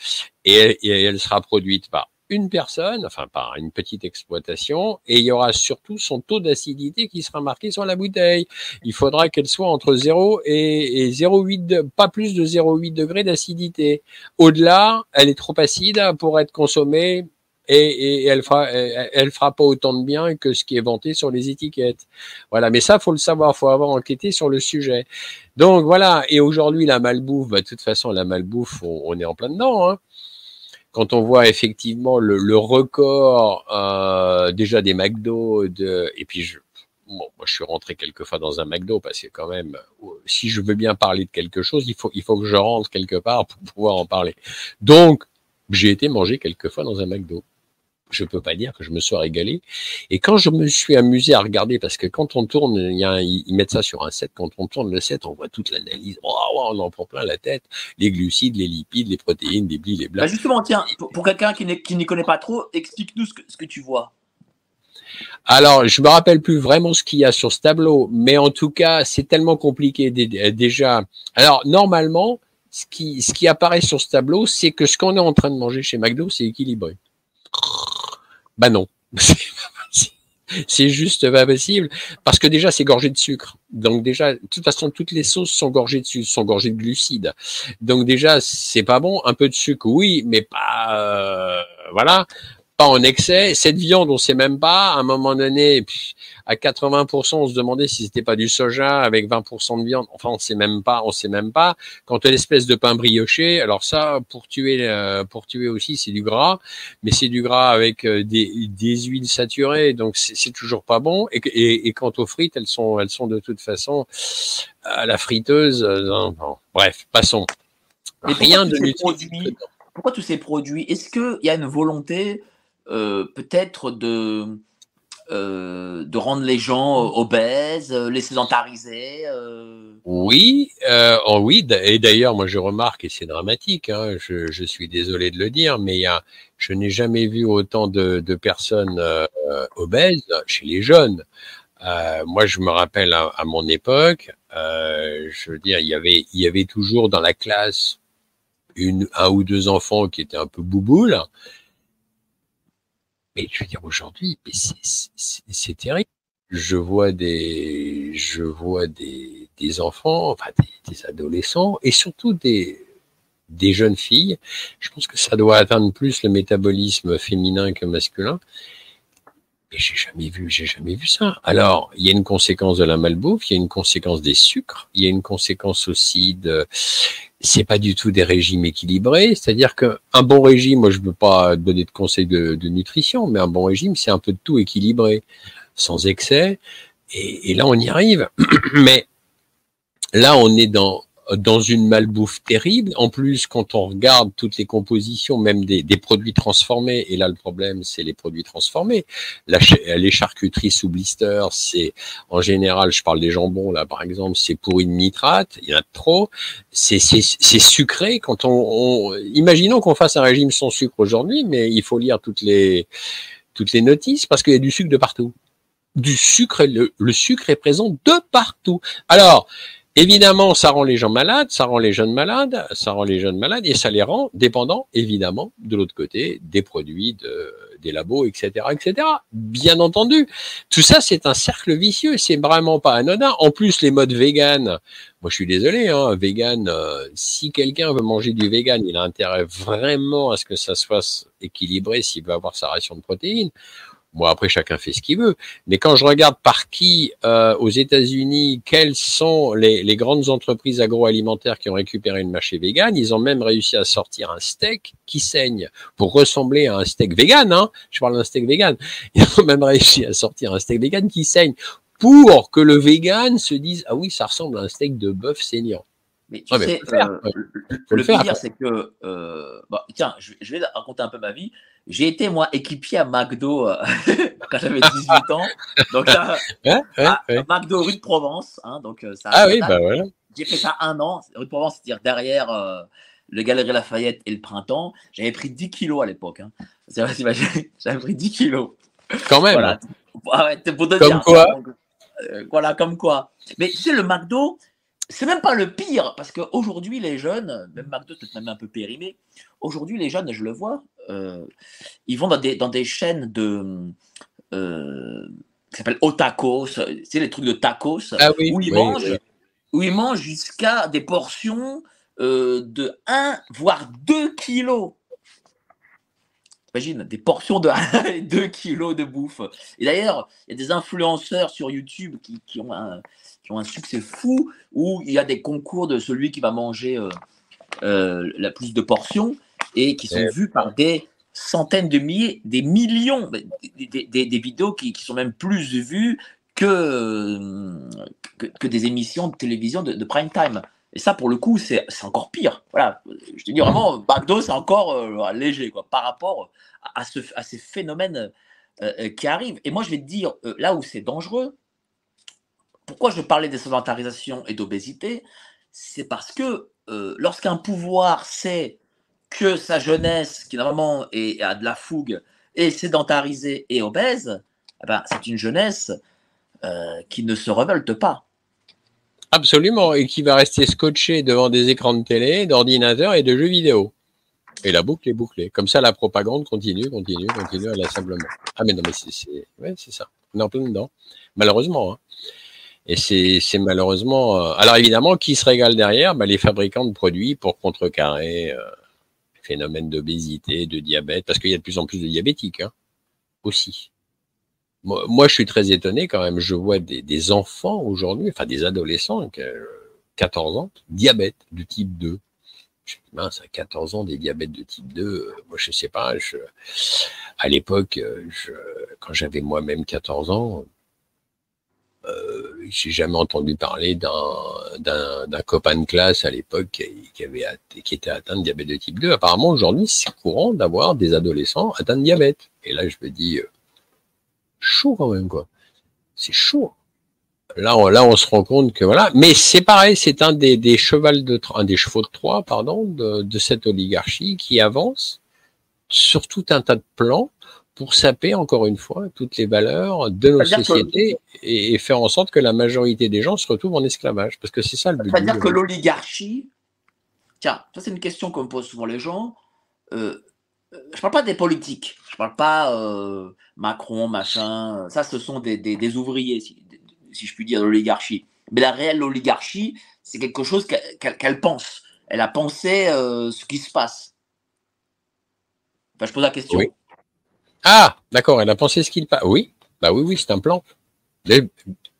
et, elle sera produite par une personne, enfin par une petite exploitation, et il y aura surtout son taux d'acidité qui sera marqué sur la bouteille. Il faudra qu'elle soit entre 0 et, et 0,8, pas plus de 0,8 degrés d'acidité. Au-delà, elle est trop acide pour être consommée et, elle fera, elle, fera pas autant de bien que ce qui est vanté sur les étiquettes. Voilà, mais ça faut le savoir, faut avoir enquêté sur le sujet. Donc voilà, et aujourd'hui la malbouffe, bah, de toute façon la malbouffe, on, est en plein dedans. Hein. Quand on voit effectivement le, record euh, déjà des McDo, de, et puis je, bon, moi je suis rentré quelques fois dans un McDo parce que quand même, si je veux bien parler de quelque chose, il faut, il faut que je rentre quelque part pour pouvoir en parler. Donc j'ai été manger quelques fois dans un McDo je peux pas dire que je me sois régalé. Et quand je me suis amusé à regarder, parce que quand on tourne, il y a ils mettent ça sur un set, quand on tourne le set, on voit toute l'analyse. Oh, on en prend plein la tête. Les glucides, les lipides, les protéines, les blis, les blancs. Bah justement, tiens, pour, quelqu'un qui n'y connaît pas trop, explique-nous ce que, ce que tu vois. Alors, je me rappelle plus vraiment ce qu'il y a sur ce tableau, mais en tout cas, c'est tellement compliqué déjà. Alors, normalement, ce qui, ce qui apparaît sur ce tableau, c'est que ce qu'on est en train de manger chez McDo, c'est équilibré. Bah non. C'est juste pas possible parce que déjà c'est gorgé de sucre. Donc déjà, de toute façon, toutes les sauces sont gorgées de sucre, sont gorgées de glucides. Donc déjà, c'est pas bon. Un peu de sucre, oui, mais pas. Euh, voilà pas en excès. Cette viande, on sait même pas. À un moment donné, à 80%, on se demandait si c'était pas du soja avec 20% de viande. Enfin, on sait même pas. On sait même pas. Quand l'espèce de pain brioché, alors ça, pour tuer, euh, pour tuer aussi, c'est du gras, mais c'est du gras avec euh, des, des huiles saturées, donc c'est toujours pas bon. Et, et, et, quant aux frites, elles sont, elles sont de toute façon à la friteuse. Euh, bref, passons. Rien de produits, Pourquoi tous ces produits? Est-ce qu'il y a une volonté euh, peut-être de, euh, de rendre les gens obèses, les sédentariser Oui, oh oui, et d'ailleurs, moi je remarque, et c'est dramatique, hein, je, suis désolé de le dire, mais il je n'ai jamais vu autant de, personnes obèses chez les jeunes. moi, je me rappelle à, à mon époque, je veux dire, il y avait, il y avait toujours dans la classe une, un ou deux enfants qui étaient un peu bouboules, je veux dire, aujourd'hui, c'est terrible. Je vois des, je vois des, des enfants, enfin des, des, adolescents, et surtout des, des jeunes filles. Je pense que ça doit atteindre plus le métabolisme féminin que masculin. Mais j'ai jamais vu, j'ai jamais vu ça. Alors, il y a une conséquence de la malbouffe, il y a une conséquence des sucres, il y a une conséquence aussi de, c'est pas du tout des régimes équilibrés. C'est-à-dire qu'un bon régime, moi je ne peux pas donner de conseils de, nutrition, mais un bon régime, c'est un peu de tout équilibré. sans excès. Et là, on y arrive. Mais là, on est dans dans une malbouffe terrible. En plus, quand on regarde toutes les compositions, même des, des produits transformés, et là le problème, c'est les produits transformés. La, les charcuteries sous blister, c'est en général, je parle des jambons là par exemple, c'est pour une nitrate, il y en a trop. C'est sucré. Quand on, on imaginons qu'on fasse un régime sans sucre aujourd'hui, mais il faut lire toutes les toutes les notices parce qu'il y a du sucre de partout. Du sucre, le, le sucre est présent de partout. Alors, Évidemment, ça rend les gens malades, ça rend les jeunes malades, ça rend les jeunes malades et ça les rend dépendants, évidemment, de l'autre côté, des produits de, des labos, etc., etc. Bien entendu, tout ça, c'est un cercle vicieux, c'est vraiment pas anodin. En plus, les modes vegan, moi, je suis désolé, hein, vegan, euh, si quelqu'un veut manger du vegan, il a intérêt vraiment à ce que ça soit équilibré s'il veut avoir sa ration de protéines. Bon, après, chacun fait ce qu'il veut. Mais quand je regarde par qui, euh, aux États-Unis, quelles sont les, grandes entreprises agroalimentaires qui ont récupéré le marché vegan, ils ont même réussi à sortir un steak qui saigne pour ressembler à un steak vegan. Hein je parle d'un steak vegan. Ils ont même réussi à sortir un steak vegan qui saigne pour que le vegan se dise ah oui, ça ressemble à un steak de bœuf saignant. Mais tu sais, le, euh, le, pire, c'est que, euh, bah, tiens, je, je, vais raconter un peu ma vie. J'ai été, moi, équipier à McDo euh, quand j'avais 18 ans. Donc, là, ouais, ouais, à, ouais. McDo rue de Provence. Hein, donc, euh, ça, ah oui, bah voilà. J'ai fait ça un an. Rue de Provence, c'est-à-dire derrière euh, le Galerie Lafayette et le Printemps. J'avais pris 10 kilos à l'époque. Hein. J'avais pris 10 kilos. Quand même. Voilà. Ah ouais, pour te comme dire, quoi. Donc, euh, voilà, comme quoi. Mais tu sais, le McDo, c'est même pas le pire, parce qu'aujourd'hui, les jeunes, même McDo, peut-être même un peu périmé, aujourd'hui, les jeunes, je le vois, euh, ils vont dans des, dans des chaînes de. Euh, qui s'appellent Otacos, c'est les trucs de tacos, ah oui, où ils oui, mangent, oui. où ils mangent jusqu'à des portions euh, de 1 voire 2 kilos. Imagine, des portions de 1 et 2 kilos de bouffe. Et d'ailleurs, il y a des influenceurs sur YouTube qui, qui, ont un, qui, ont un, succès fou où il y a des concours de celui qui va manger euh, euh, la plus de portions et qui sont Ouais. vus par des centaines de milliers, des millions, des, des- des- des vidéos qui, qui sont même plus vues que, que, que des émissions de télévision de, de prime time. Et ça, pour le coup, c'est encore pire. Voilà, je te dis vraiment, McDo, c'est encore euh, léger quoi, par rapport à, ce, à ces phénomènes euh, qui arrivent. Et moi, je vais te dire, là où c'est dangereux, pourquoi je parlais de sédentarisation et d'obésité, c'est parce que euh, lorsqu'un pouvoir sait que sa jeunesse, qui normalement a de la fougue, est sédentarisée et obèse, eh ben, c'est une jeunesse euh, qui ne se révolte pas. Absolument, et qui va rester scotché devant des écrans de télé, d'ordinateur et de jeux vidéo. Et la boucle est bouclée. Comme ça, la propagande continue, continue, continue, simplement. Ah mais non, mais c'est ouais, ça. On est en plein dedans. Malheureusement. Hein. Et c'est malheureusement. euh, Alors évidemment, qui se régale derrière? Bah, Les fabricants de produits pour contrecarrer euh, le phénomène d'obésité, de diabète, parce qu'il y a de plus en plus de diabétiques hein, aussi. Moi, je suis très étonné quand même. Je vois des, enfants aujourd'hui, enfin des adolescents, qui, euh, 14 ans, diabète de type 2. Je me dis, mince, à 14 ans, des diabètes de type 2, euh, moi, je sais pas. À l'époque, quand j'avais moi-même 14 ans, euh, j'ai jamais entendu parler d'un copain de classe à l'époque qui, avait qui était atteint de diabète de type 2. Apparemment, aujourd'hui, c'est courant d'avoir des adolescents atteints de diabète. Et là, je me dis, euh, chaud quand même, quoi. C'est chaud. Là, on, là, on se rend compte que voilà. Mais c'est pareil, c'est un des, chevals de un des chevaux de Troie, pardon, de cette oligarchie qui avance sur tout un tas de plans pour saper encore une fois toutes les valeurs de nos que- sociétés et, et faire en sorte que la majorité des gens se retrouvent en esclavage, parce que c'est ça le but. C'est-à-dire que l'oligarchie, tiens, ça c'est une question qu'on me pose souvent les gens. Euh, euh, je parle pas des politiques, je parle pas euh, Macron, machin. Ça, ce sont des, des, des ouvriers, si, si je puis dire, de l'oligarchie. Mais la réelle oligarchie, c'est quelque chose qu'elle pense. Elle a pensé euh, ce qui se passe. Enfin, je pose la question. Oui. Ah, d'accord, elle a pensé ce qu'il passe. Oui, bah oui, oui, c'est un plan.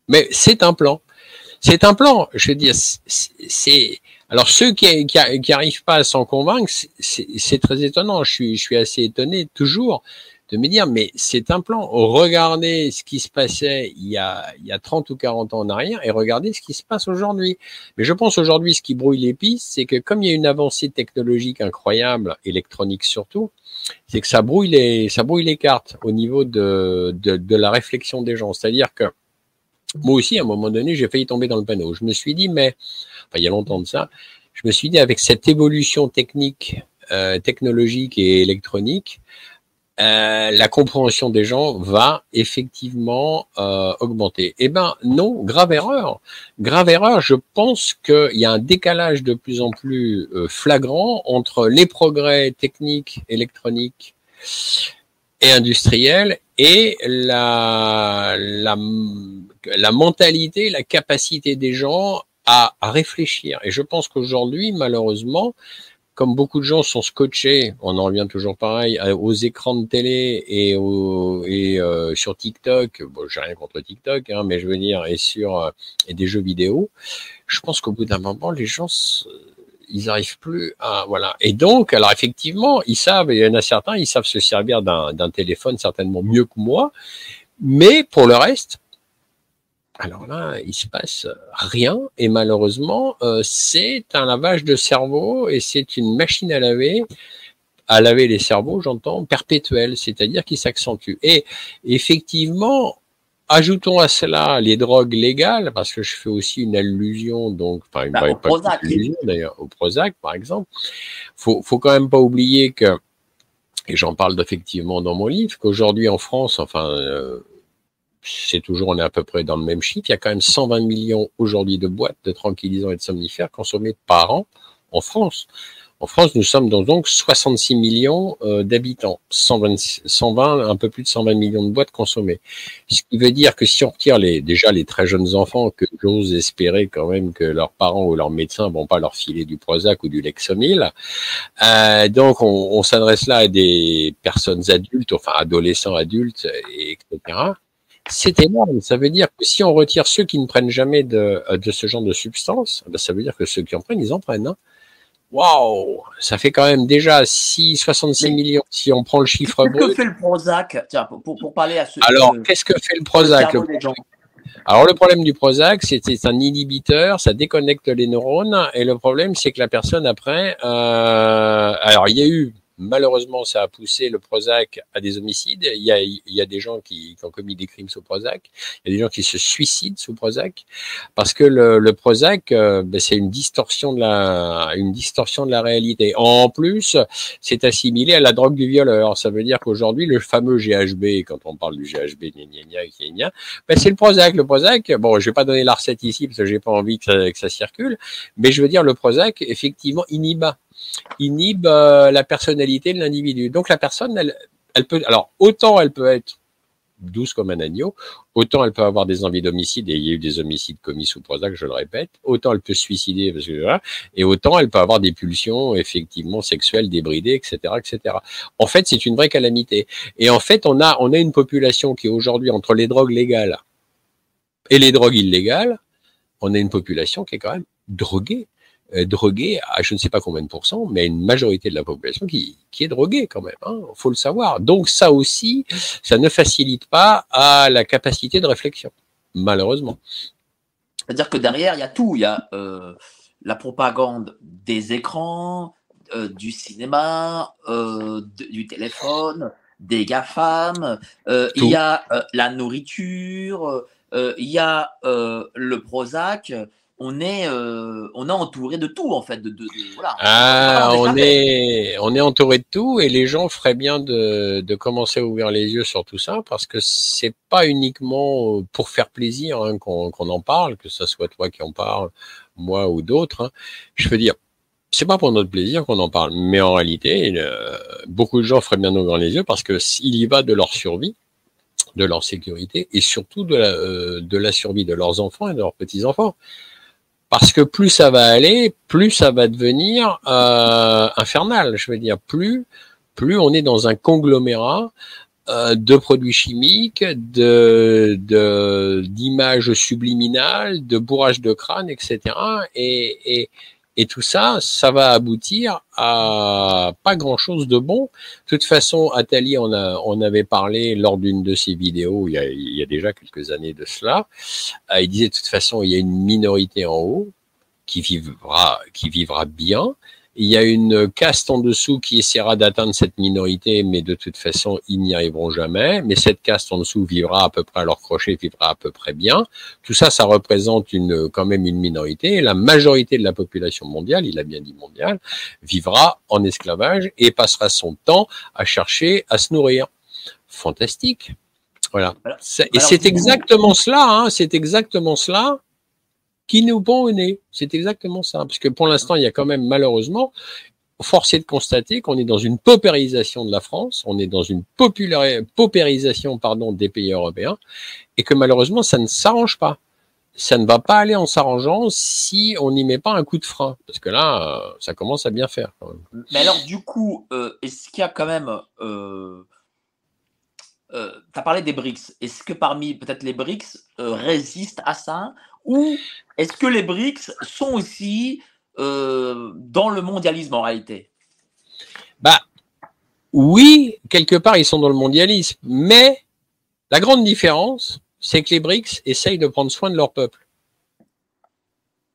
Mais, c'est un plan. C'est un plan. Je veux dire, c'est-. Alors ceux qui qui, arrivent pas à s'en convaincre, c'est très étonnant. Je suis je suis assez étonné toujours de me dire, mais c'est un plan. Regardez ce qui se passait il y, a, il y a 30 ou 40 ans en arrière et regardez ce qui se passe aujourd'hui. Mais je pense aujourd'hui, ce qui brouille les pistes, c'est que comme il y a une avancée technologique incroyable, électronique surtout, c'est que ça brouille les, ça brouille les cartes au niveau de, de, la réflexion des gens. C'est-à-dire que moi aussi, à un moment donné, j'ai failli tomber dans le panneau. Je me suis dit, mais, enfin, il y a longtemps de ça, je me suis dit, avec cette évolution technique, euh, technologique et électronique, euh, la compréhension des gens va effectivement euh, augmenter. Eh ben non, grave erreur. Grave erreur, je pense qu'il y a un décalage de plus en plus euh, flagrant entre les progrès techniques, électroniques et industriels et la, la, la mentalité, la capacité des gens à, à réfléchir. Et je pense qu'aujourd'hui, malheureusement, comme beaucoup de gens sont scotchés, on en revient toujours pareil, aux écrans de télé et, euh, sur TikTok, bon, j'ai rien contre TikTok, hein, mais je veux dire, et sur euh, et des jeux vidéo, je pense qu'au bout d'un moment, les gens, ils arrivent plus à voilà. Et donc, alors effectivement, ils savent, il y en a certains, ils savent se servir d'un téléphone certainement mieux que moi, mais pour le reste, alors là, il se passe rien et malheureusement, euh, c'est un lavage de cerveau et c'est une machine à laver, à laver les cerveaux, j'entends, perpétuel, c'est-à-dire qui s'accentue. Et effectivement, ajoutons à cela les drogues légales, parce que je fais aussi une allusion, donc, enfin, une, Bah, au Prozac. d'ailleurs, au Prozac, par exemple. Faut, faut quand même pas oublier que, et j'en parle effectivement dans mon livre, qu'aujourd'hui en France, enfin, euh, c'est toujours, on est à peu près dans le même chiffre. Il y a quand même 120 millions aujourd'hui de boîtes de tranquillisants et de somnifères consommées par an en France. En France, nous sommes donc 66 millions euh, d'habitants, 120, 120, un peu plus de 120 millions de boîtes consommées. Ce qui veut dire que si on retire déjà les très jeunes enfants, que j'ose espérer quand même que leurs parents ou leurs médecins vont pas leur filer du Prozac ou du Lexomil, euh, donc on, s'adresse là à des personnes adultes, enfin adolescents adultes, et etc. C'est énorme. Ça veut dire que si on retire ceux qui ne prennent jamais de, de ce genre de substance, ben ça veut dire que ceux qui en prennent, ils en prennent. Hein. Waouh Ça fait quand même déjà 6, 66 Mais- millions si on prend le chiffre Qu'est-ce que fait le Prozac? Tiens, pour, pour, pour parler à ceux Alors, de- qu'est-ce que fait le Prozac? Le-. Alors, le problème du Prozac, c'est c'est un inhibiteur, ça déconnecte les neurones, et le problème, c'est que la personne après, euh, alors il y a eu Malheureusement, ça a poussé le Prozac à des homicides. Il y a, il y a des gens qui, qui ont commis des crimes sous Prozac. Il y a des gens qui se suicident sous Prozac parce que le, le Prozac, euh, ben, c'est une distorsion de la, une distorsion de la réalité. En plus, c'est assimilé à la drogue du violeur. Ça veut dire qu'aujourd'hui, le fameux GHB, quand on parle du GHB, gna, gna, gna, gna, ben, c'est le Prozac. Le Prozac, bon, je vais pas donner la recette ici parce que j'ai pas envie que ça, que ça circule, mais je veux dire, le Prozac, effectivement, inhibe inhibe euh, la personnalité de l'individu. Donc la personne, elle, peut, alors autant elle peut être douce comme un agneau, autant elle peut avoir des envies d'homicide, et il y a eu des homicides commis sous Prozac, je le répète, autant elle peut se suicider, parce que, et autant elle peut avoir des pulsions effectivement sexuelles débridées, etc., etc. En fait, c'est une vraie calamité. Et en fait, on a, on a une population qui aujourd'hui entre les drogues légales et les drogues illégales, on a une population qui est quand même droguée droguée à je ne sais pas combien de pourcents, mais une majorité de la population qui, qui est droguée quand même. Hein, faut le savoir. Donc ça aussi, ça ne facilite pas à la capacité de réflexion, malheureusement. C'est-à-dire que derrière, il y a tout. Il y a euh, la propagande des écrans, euh, du cinéma, euh, de- du téléphone, des GAFAM. euh, il y a euh, la nourriture. euh, il y a euh, le Prozac. On est, euh, on est entouré de tout en fait. De, de, de- voilà. Ah, On on est on est entouré de tout et les gens feraient bien de, de commencer à ouvrir les yeux sur tout ça parce que c'est pas uniquement pour faire plaisir hein, qu'on qu'on en parle, que ce soit toi qui en parle, moi ou d'autres. hein. Je veux dire, c'est pas pour notre plaisir qu'on en parle, mais en réalité, euh, beaucoup de gens feraient bien d'ouvrir les yeux parce que s'il y va de leur survie, de leur sécurité et surtout de la, euh, de la survie de leurs enfants et de leurs petits enfants. Parce que plus ça va aller, plus ça va devenir euh, infernal. Je veux dire, plus plus on est dans un conglomérat euh, de produits chimiques, de d'images subliminales, de bourrage de crâne, etc. Et, et Et tout ça, ça va aboutir à pas grand-chose de bon. De toute façon, Attali, on, a, on avait parlé lors d'une de ses vidéos, il y, a, il y a déjà quelques années de cela. Euh, il disait de toute façon, il y a une minorité en haut qui vivra, qui vivra bien il y a une caste en dessous qui essaiera d'atteindre cette minorité, mais de toute façon, ils n'y arriveront jamais. Mais cette caste en dessous vivra à peu près à leur crochet, vivra à peu près bien. Tout ça, ça représente une, quand même une minorité. Et la majorité de la population mondiale, il a bien dit mondiale, vivra en esclavage et passera son temps à chercher à se nourrir. Fantastique. Voilà. Et c'est exactement cela, hein, c'est exactement cela qui nous pond au nez. C'est exactement ça. Parce que pour l'instant, il y a quand même malheureusement forcé de constater qu'on est dans une paupérisation de la France, on est dans une paupérisation pardon, des pays européens, et que malheureusement, ça ne s'arrange pas. Ça ne va pas aller en s'arrangeant si on n'y met pas un coup de frein, parce que là, ça commence à bien faire. Mais alors, du coup, euh, est-ce qu'il y a quand même... Euh, euh, tu as parlé des BRICS. Est-ce que parmi peut-être les BRICS résistent à ça? Ou est-ce que les BRICS sont aussi euh, dans le mondialisme en réalité? Bah oui, quelque part ils sont dans le mondialisme, mais la grande différence, c'est que les BRICS essayent de prendre soin de leur peuple.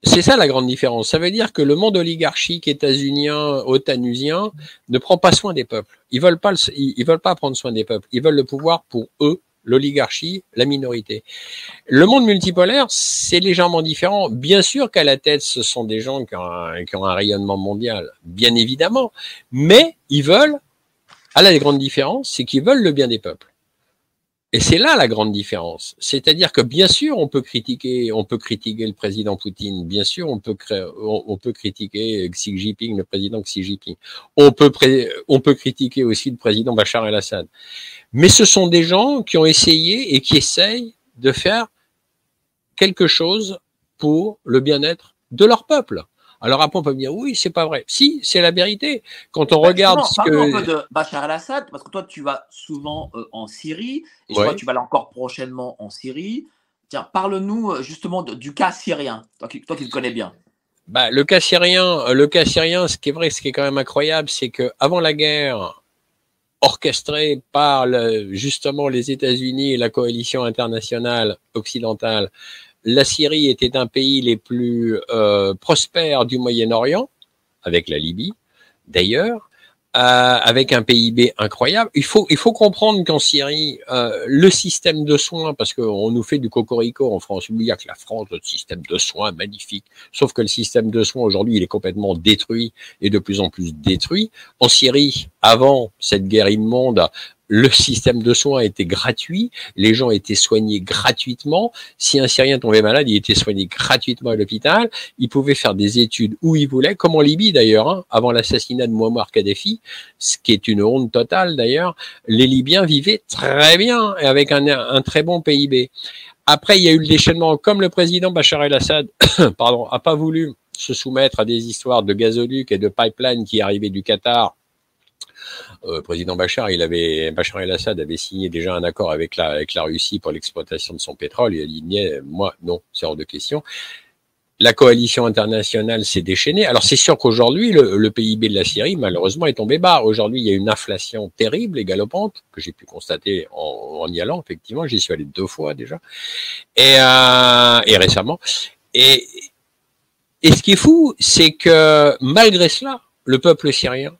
C'est ça la grande différence. Ça veut dire que le monde oligarchique états-unien, otanusien, ne prend pas soin des peuples. Ils veulent ils veulent pas prendre soin des peuples. Ils veulent le pouvoir pour eux l'oligarchie, la minorité. Le monde multipolaire, c'est légèrement différent. Bien sûr qu'à la tête, ce sont des gens qui ont, un, rayonnement mondial, bien évidemment, mais ils veulent, à la grande différence, c'est qu'ils veulent le bien des peuples. Et c'est là la grande différence. C'est-à-dire que bien sûr, on peut critiquer, on peut critiquer le président Poutine. Bien sûr, on peut, on, peut critiquer Xi Jinping, le président Xi Jinping. On peut, on peut critiquer aussi le président Bachar el-Assad. Mais ce sont des gens qui ont essayé et qui essayent de faire quelque chose pour le bien-être de leur peuple. Alors après, on peut me dire, oui, c'est pas vrai. Si, c'est la vérité. Quand on bah, regarde ce que... un peu de Bachar al-Assad, parce que toi, tu vas souvent euh, en Syrie, et je tu vas encore prochainement en Syrie. Tiens, parle-nous euh, justement du cas syrien, toi qui, toi qui le connais bien. Bah, le cas syrien, euh, le cas syrien, ce qui est vrai, ce qui est quand même incroyable, c'est que avant la guerre, orchestrée par justement les États-Unis et la coalition internationale occidentale, la Syrie était un pays les plus euh, prospères du Moyen-Orient, avec la Libye d'ailleurs, euh, avec un PIB incroyable. Il faut, il faut comprendre qu'en Syrie, euh, le système de soins, parce qu'on nous fait du cocorico en France, il que la France, notre système de soins magnifique, sauf que le système de soins aujourd'hui, il est complètement détruit et de plus en plus détruit. En Syrie, avant cette guerre immonde, le système de soins était gratuit, les gens étaient soignés gratuitement. Si un Syrien tombait malade, il était soigné gratuitement à l'hôpital. Il pouvait faire des études où il voulait, comme en Libye d'ailleurs, hein, avant l'assassinat de Muammar Kadhafi, ce qui est une honte totale d'ailleurs. Les Libyens vivaient très bien et avec un, très bon PIB. Après, il y a eu le déchaînement, comme le président Bachar el-Assad, pardon, a pas voulu se soumettre à des histoires de gazoducs et de pipelines qui arrivaient du Qatar euh, président Bachar, il avait Bachar el-Assad avait signé déjà un accord avec la avec la Russie pour l'exploitation de son pétrole. Il a dit moi non, c'est hors de question. La coalition internationale s'est déchaînée. Alors c'est sûr qu'aujourd'hui le, PIB de la Syrie malheureusement est tombé bas. Aujourd'hui il y a une inflation terrible et galopante que j'ai pu constater en, en, y allant effectivement. J'y suis allé deux fois déjà et, euh, et récemment. Et, et ce qui est fou, c'est que malgré cela, le peuple syrien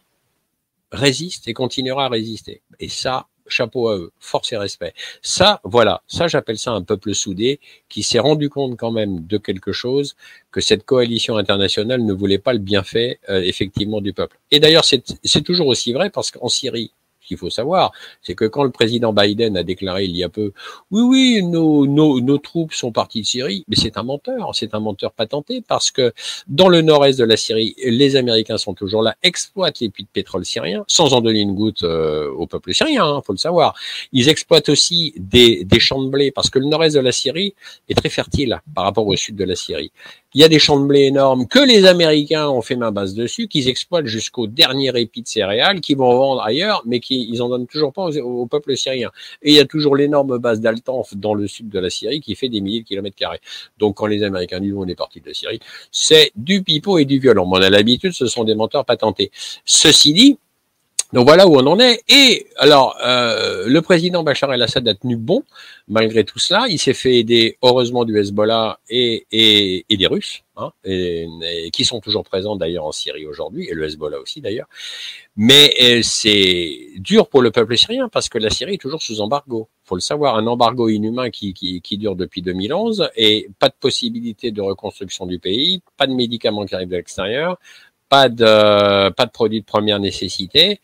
résiste et continuera à résister. Et ça, chapeau à eux, force et respect. Ça, voilà, ça j'appelle ça un peuple soudé qui s'est rendu compte quand même de quelque chose, que cette coalition internationale ne voulait pas le bienfait euh, effectivement du peuple. Et d'ailleurs, c'est toujours aussi vrai parce qu'en Syrie, qu'il faut savoir, c'est que quand le président Biden a déclaré il y a peu, oui, oui, nos, nos, nos troupes sont parties de Syrie, mais c'est un menteur, c'est un menteur patenté parce que dans le nord-est de la Syrie, les Américains sont toujours là, exploitent les puits de pétrole syriens, sans en donner une goutte euh, au peuple syrien, hein, faut le savoir. Ils exploitent aussi des, des champs de blé parce que le nord-est de la Syrie est très fertile par rapport au sud de la Syrie. Il y a des champs de blé énormes que les Américains ont fait main basse dessus, qu'ils exploitent jusqu'au dernier épi de céréales, qu'ils vont vendre ailleurs, mais qu'ils ils en donnent toujours pas au, peuple syrien. Et il y a toujours l'énorme base d'Altanf dans le sud de la Syrie qui fait des milliers de kilomètres carrés. Donc quand les Américains disent on est parti de la Syrie, c'est du pipeau et du violon. On a l'habitude, ce sont des menteurs patentés. Ceci dit, donc voilà où on en est. Et alors, euh, le président Bachar el-Assad a tenu bon malgré tout cela. Il s'est fait aider heureusement du Hezbollah et, et, des Russes, hein, qui sont toujours présents d'ailleurs en Syrie aujourd'hui, et le Hezbollah aussi d'ailleurs. Mais euh, c'est dur pour le peuple syrien parce que la Syrie est toujours sous embargo. faut le savoir, un embargo inhumain qui, qui, qui dure depuis 2011 et pas de possibilité de reconstruction du pays, pas de médicaments qui arrivent de l'extérieur, pas de pas de produits de première nécessité.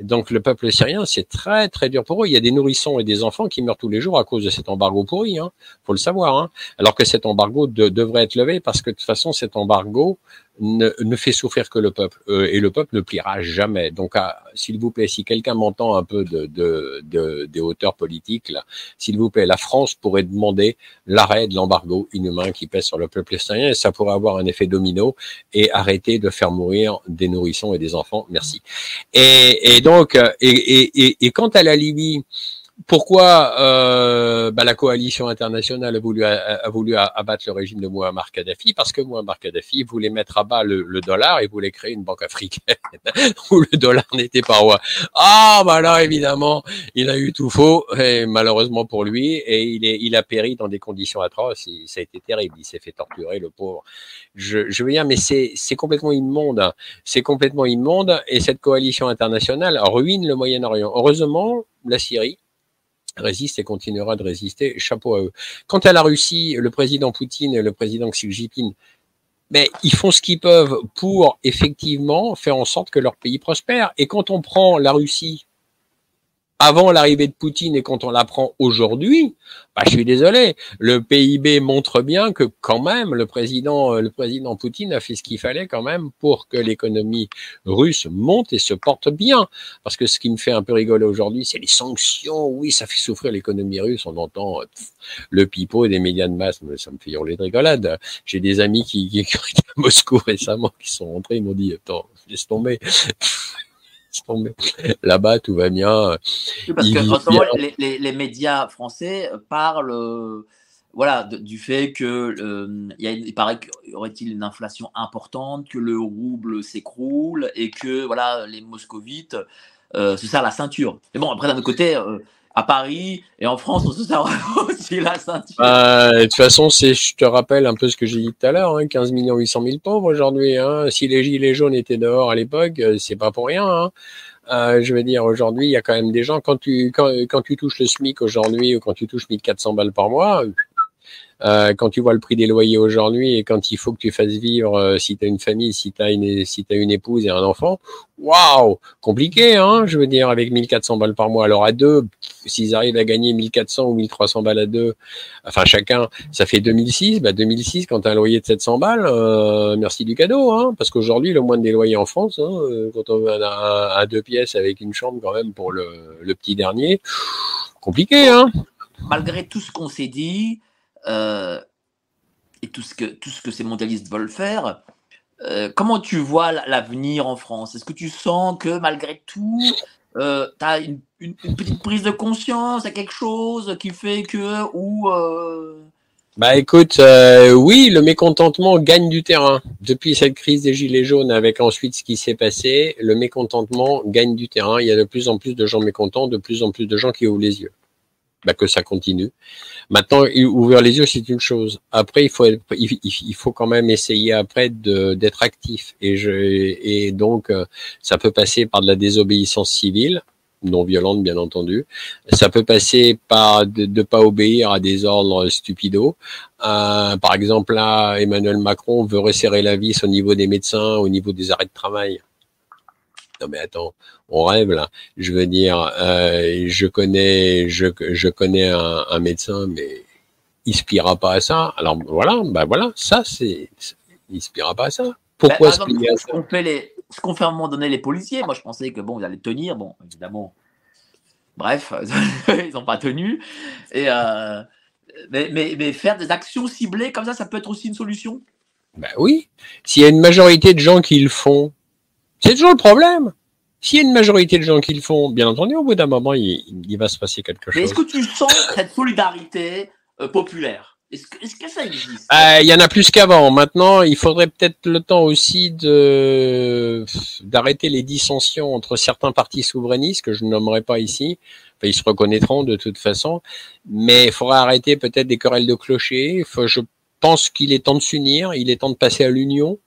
Donc le peuple syrien, c'est très très dur pour eux. Il y a des nourrissons et des enfants qui meurent tous les jours à cause de cet embargo pourri. Hein. Faut le savoir. Hein. Alors que cet embargo devrait être levé parce que de toute façon cet embargo ne, ne fait souffrir que le peuple euh, et le peuple ne pliera jamais. Donc, ah, s'il vous plaît, si quelqu'un m'entend un peu de, de, de, des hauteurs politiques, là, s'il vous plaît, la France pourrait demander l'arrêt de l'embargo inhumain qui pèse sur le peuple syrien et ça pourrait avoir un effet domino et arrêter de faire mourir des nourrissons et des enfants. Merci. Et, et donc, et, et, et, quant à la Libye, pourquoi euh, bah, la coalition internationale a voulu, a, voulu abattre le régime de Muammar Kadhafi Parce que Muammar Kadhafi voulait mettre à bas le, dollar et voulait créer une banque africaine où le dollar n'était pas roi. Ah, bah là, évidemment, il a eu tout faux, et malheureusement pour lui, et il, est, il a péri dans des conditions atroces. Et ça a été terrible. Il s'est fait torturer, le pauvre. Je, je veux dire, mais c'est complètement immonde. C'est complètement immonde, et cette coalition internationale ruine le Moyen-Orient. Heureusement, la Syrie résiste et continuera de résister. Chapeau à eux. Quant à la Russie, le président Poutine et le président Xi Jinping, mais ils font ce qu'ils peuvent pour effectivement faire en sorte que leur pays prospère. Et quand on prend la Russie avant l'arrivée de Poutine et quand on l'apprend aujourd'hui, bah, je suis désolé, le PIB montre bien que quand même le président, le président Poutine a fait ce qu'il fallait quand même pour que l'économie russe monte et se porte bien. Parce que ce qui me fait un peu rigoler aujourd'hui, c'est les sanctions. Oui, ça fait souffrir l'économie russe. On entend le pipeau des médias de masse, ça me fait hurler de rigolade. J'ai des amis qui, qui, qui à Moscou récemment qui sont rentrés, ils m'ont dit, attends, laisse tomber. Là-bas, tout va bien. parce que les, les, médias français parlent euh, voilà, du fait que euh, il, paraît qu'il aurait-il une inflation importante, que le rouble s'écroule et que voilà, les moscovites euh, se serrent la ceinture. Mais bon, après, d'un autre côté, à Paris et en France, on se sert aussi la ceinture. Euh, de toute façon, c'est, je te rappelle un peu ce que j'ai dit tout à l'heure, hein, 15 millions 800 000 pauvres aujourd'hui. Hein. Si les gilets jaunes étaient dehors à l'époque, euh, c'est pas pour rien. Hein. Euh, je veux dire, aujourd'hui, il y a quand même des gens, quand tu, quand, quand tu touches le SMIC aujourd'hui ou quand tu touches 1400 balles par mois, euh, quand tu vois le prix des loyers aujourd'hui et quand il faut que tu fasses vivre, euh, si tu as une famille, si tu as une, si as une épouse et un enfant, waouh, compliqué, hein, je veux dire, avec 1400 balles par mois. Alors à deux, s'ils arrivent à gagner 1400 ou 1300 balles à deux, enfin chacun, ça fait 2006. Bah 2006, quand tu as un loyer de 700 balles, euh, merci du cadeau, hein, parce qu'aujourd'hui, le moins des loyers en France, hein, quand on a à deux pièces avec une chambre quand même pour le, le petit dernier, compliqué, hein. Malgré tout ce qu'on s'est dit, euh, et tout ce, que, tout ce que ces mondialistes veulent faire. Euh, comment tu vois l'avenir en France? Est-ce que tu sens que malgré tout, euh, tu as une, petite prise de conscience, à quelque chose qui fait que ou Bah écoute, oui, le mécontentement gagne du terrain. Depuis cette crise des Gilets jaunes, avec ensuite ce qui s'est passé, le mécontentement gagne du terrain. Il y a de plus en plus de gens mécontents, de plus en plus de gens qui ouvrent les yeux bah, que ça continue. Maintenant, ouvrir les yeux, c'est une chose. Après, il faut, il, faut quand même essayer après d'être actif. Et, je, et donc, euh, ça peut passer par de la désobéissance civile, non violente, bien entendu. Ça peut passer par de ne pas obéir à des ordres stupidos. Euh, par exemple, là, Emmanuel Macron veut resserrer la vis au niveau des médecins, au niveau des arrêts de travail. Non mais attends, on rêve là. Je veux dire, euh, je connais, je, je connais un, un, médecin, mais il spira pas à ça. Alors voilà, bah voilà, ça c'est, il spira pas à ça. Pourquoi bah, se à ça Ce qu'on fait, les, ce qu'on fait à un moment donné les policiers, moi je pensais que bon, ils allaient tenir, bon, évidemment. Bref, ils n'ont pas tenu. Et euh, mais, mais, mais, faire des actions ciblées comme ça, ça peut être aussi une solution? Ben oui. S'il y a une majorité de gens qui le font, c'est toujours le problème. S'il y a une majorité de gens qui le font, bien entendu, au bout d'un moment, il, il va se passer quelque chose. Mais est-ce que tu sens cette solidarité euh, populaire? Est-ce que, est que, ça existe? Euh, Il y en a plus qu'avant. Maintenant, il faudrait peut-être le temps aussi de d'arrêter les dissensions entre certains partis souverainistes que je ne nommerai pas ici. Enfin, ils se reconnaîtront de toute façon, mais il faudra arrêter peut-être des querelles de clochers. Faut, je pense qu'il est temps de s'unir. Il est temps de passer à l'union.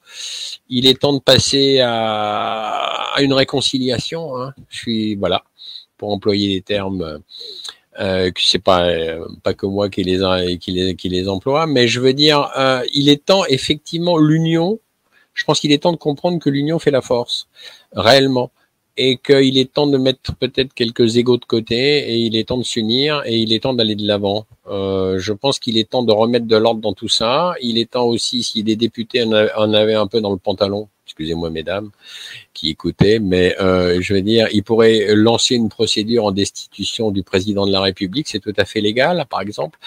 Il est temps de passer à, une réconciliation. Hein. Je suis voilà pour employer des termes euh, que c'est pas euh, pas que moi qui les qui les qui les emploie, mais je veux dire, euh, il est temps effectivement l'union. Je pense qu'il est temps de comprendre que l'union fait la force réellement et qu'il est temps de mettre peut-être quelques égaux de côté et il est temps de s'unir et il est temps d'aller de l'avant. Euh, je pense qu'il est temps de remettre de l'ordre dans tout ça. Il est temps aussi, si des députés en avaient un peu dans le pantalon, excusez-moi mesdames qui écoutaient, mais euh, je veux dire, il pourrait lancer une procédure en destitution du président de la République, c'est tout à fait légal, par exemple.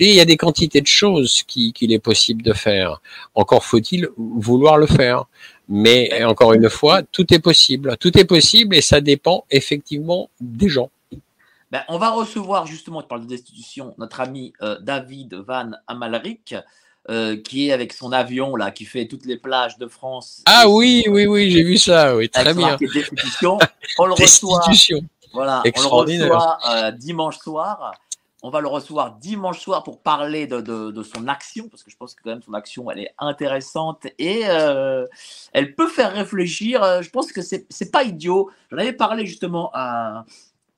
il y a des quantités de choses qu'il est possible de faire. Encore faut-il vouloir le faire. Mais encore une fois, tout est possible. Tout est possible et ça dépend effectivement des gens. Ben, on va recevoir justement, tu parles de destitution, notre ami euh, David Van Amalric, euh, qui est avec son avion là, qui fait toutes les plages de France. Ah oui, oui, oui, j'ai vu ça, oui, très bien. On le reçoit. Voilà, on le reçoit euh, dimanche soir. On va le recevoir dimanche soir pour parler de, de, son action, parce que je pense que quand même son action, elle est intéressante et euh, elle peut faire réfléchir. Je pense que c'est pas idiot. J'en avais parlé justement à,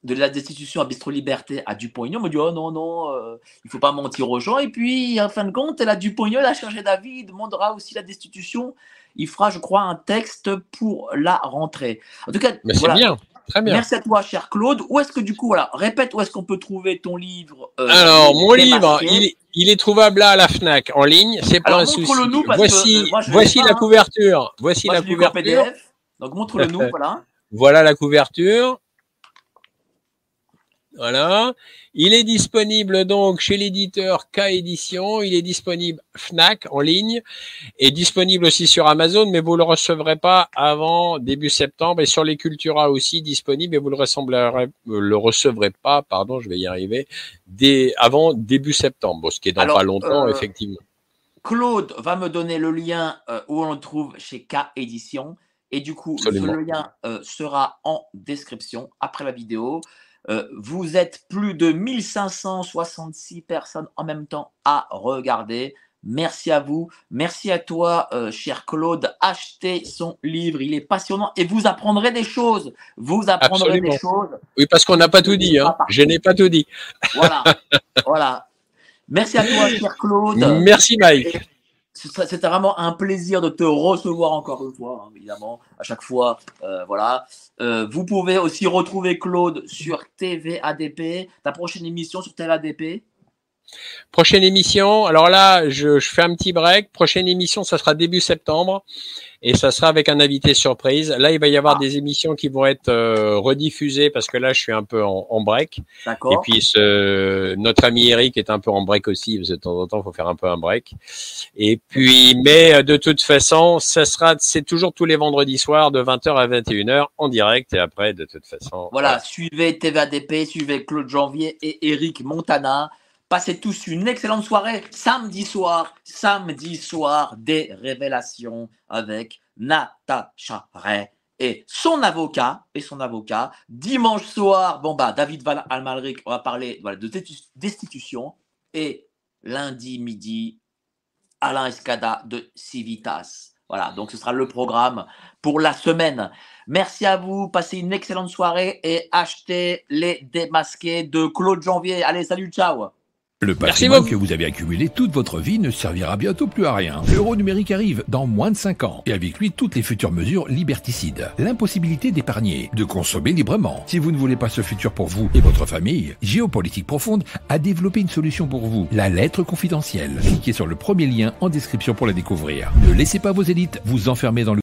de la destitution à Bistro Liberté à Dupont-Aignan, me dit Oh non, non, euh, il faut pas mentir aux gens. Et puis, en fin de compte, la Dupont-Aignan, a chargé David, demandera aussi la destitution. Il fera, je crois, un texte pour la rentrée. En tout cas, Mais c'est bien. Très bien. Merci à toi, cher Claude. Où est-ce que du coup, voilà, répète, où est-ce qu'on peut trouver ton livre euh, Alors, mon livre, il est, trouvable là à la Fnac en ligne. C'est pas un souci. voici, euh, voici la couverture. Voici la couverture. PDF, donc montre-le nous, voilà. Voilà la couverture. Voilà. Il est disponible donc chez l'éditeur K Édition. Il est disponible Fnac en ligne et disponible aussi sur Amazon, mais vous le recevrez pas avant début septembre et sur les Cultura aussi disponible et vous le recevrez, le recevrez pas, pardon, je vais y arriver, dès, avant début septembre, ce qui est dans pas longtemps, euh, effectivement. Claude va me donner le lien euh, où on le trouve chez K Édition. Et du coup, le lien euh, sera en description après la vidéo. Euh, vous êtes plus de 1566 personnes en même temps à regarder. Merci à vous. Merci à toi, euh, cher Claude. Achetez son livre. Il est passionnant et vous apprendrez des choses. Vous apprendrez des choses. Oui, parce qu'on n'a pas tout dit. Hein. Je n'ai pas tout dit. Voilà. voilà. Merci à toi, cher Claude. Merci, Mike. C'était vraiment un plaisir de te recevoir encore une fois, hein, évidemment, à chaque fois. Euh, voilà. Euh, vous pouvez aussi retrouver Claude sur TV ADP. Ta prochaine émission sur TV ADP Prochaine émission, alors là, je, je, fais un petit break. Prochaine émission, ça sera début septembre et ça sera avec un invité surprise. Là, il va y avoir ah. des émissions qui vont être euh, rediffusées parce que là, je suis un peu en, en break. Et puis, ce, notre ami Eric est un peu en break aussi parce que de temps en temps, il faut faire un peu un break. Et puis, mais euh, de toute façon, ça sera, c'est toujours tous les vendredis soirs de 20h à 21h en direct et après, de toute façon. Voilà, suivez TVADP, suivez Claude Janvier et Eric Montana. Passez tous une excellente soirée. Samedi soir, samedi soir, des révélations avec Natacha Ray et son avocat et son avocat. Dimanche soir, bon bah David Van Almalric, on va parler de destitution et lundi midi, Alain Escada de Civitas. Voilà, donc ce sera le programme pour la semaine. Merci à vous, passez une excellente soirée et achetez les démasqués de Claude Janvier. Allez, salut, ciao le patrimoine que vous avez accumulé toute votre vie ne servira bientôt plus à rien. L'euro numérique arrive dans moins de 5 ans et avec lui toutes les futures mesures liberticides. L'impossibilité d'épargner, de consommer librement. Si vous ne voulez pas ce futur pour vous et votre famille, Géopolitique Profonde a développé une solution pour vous, la lettre confidentielle. Cliquez sur le premier lien en description pour la découvrir. Ne laissez pas vos élites vous enfermer dans le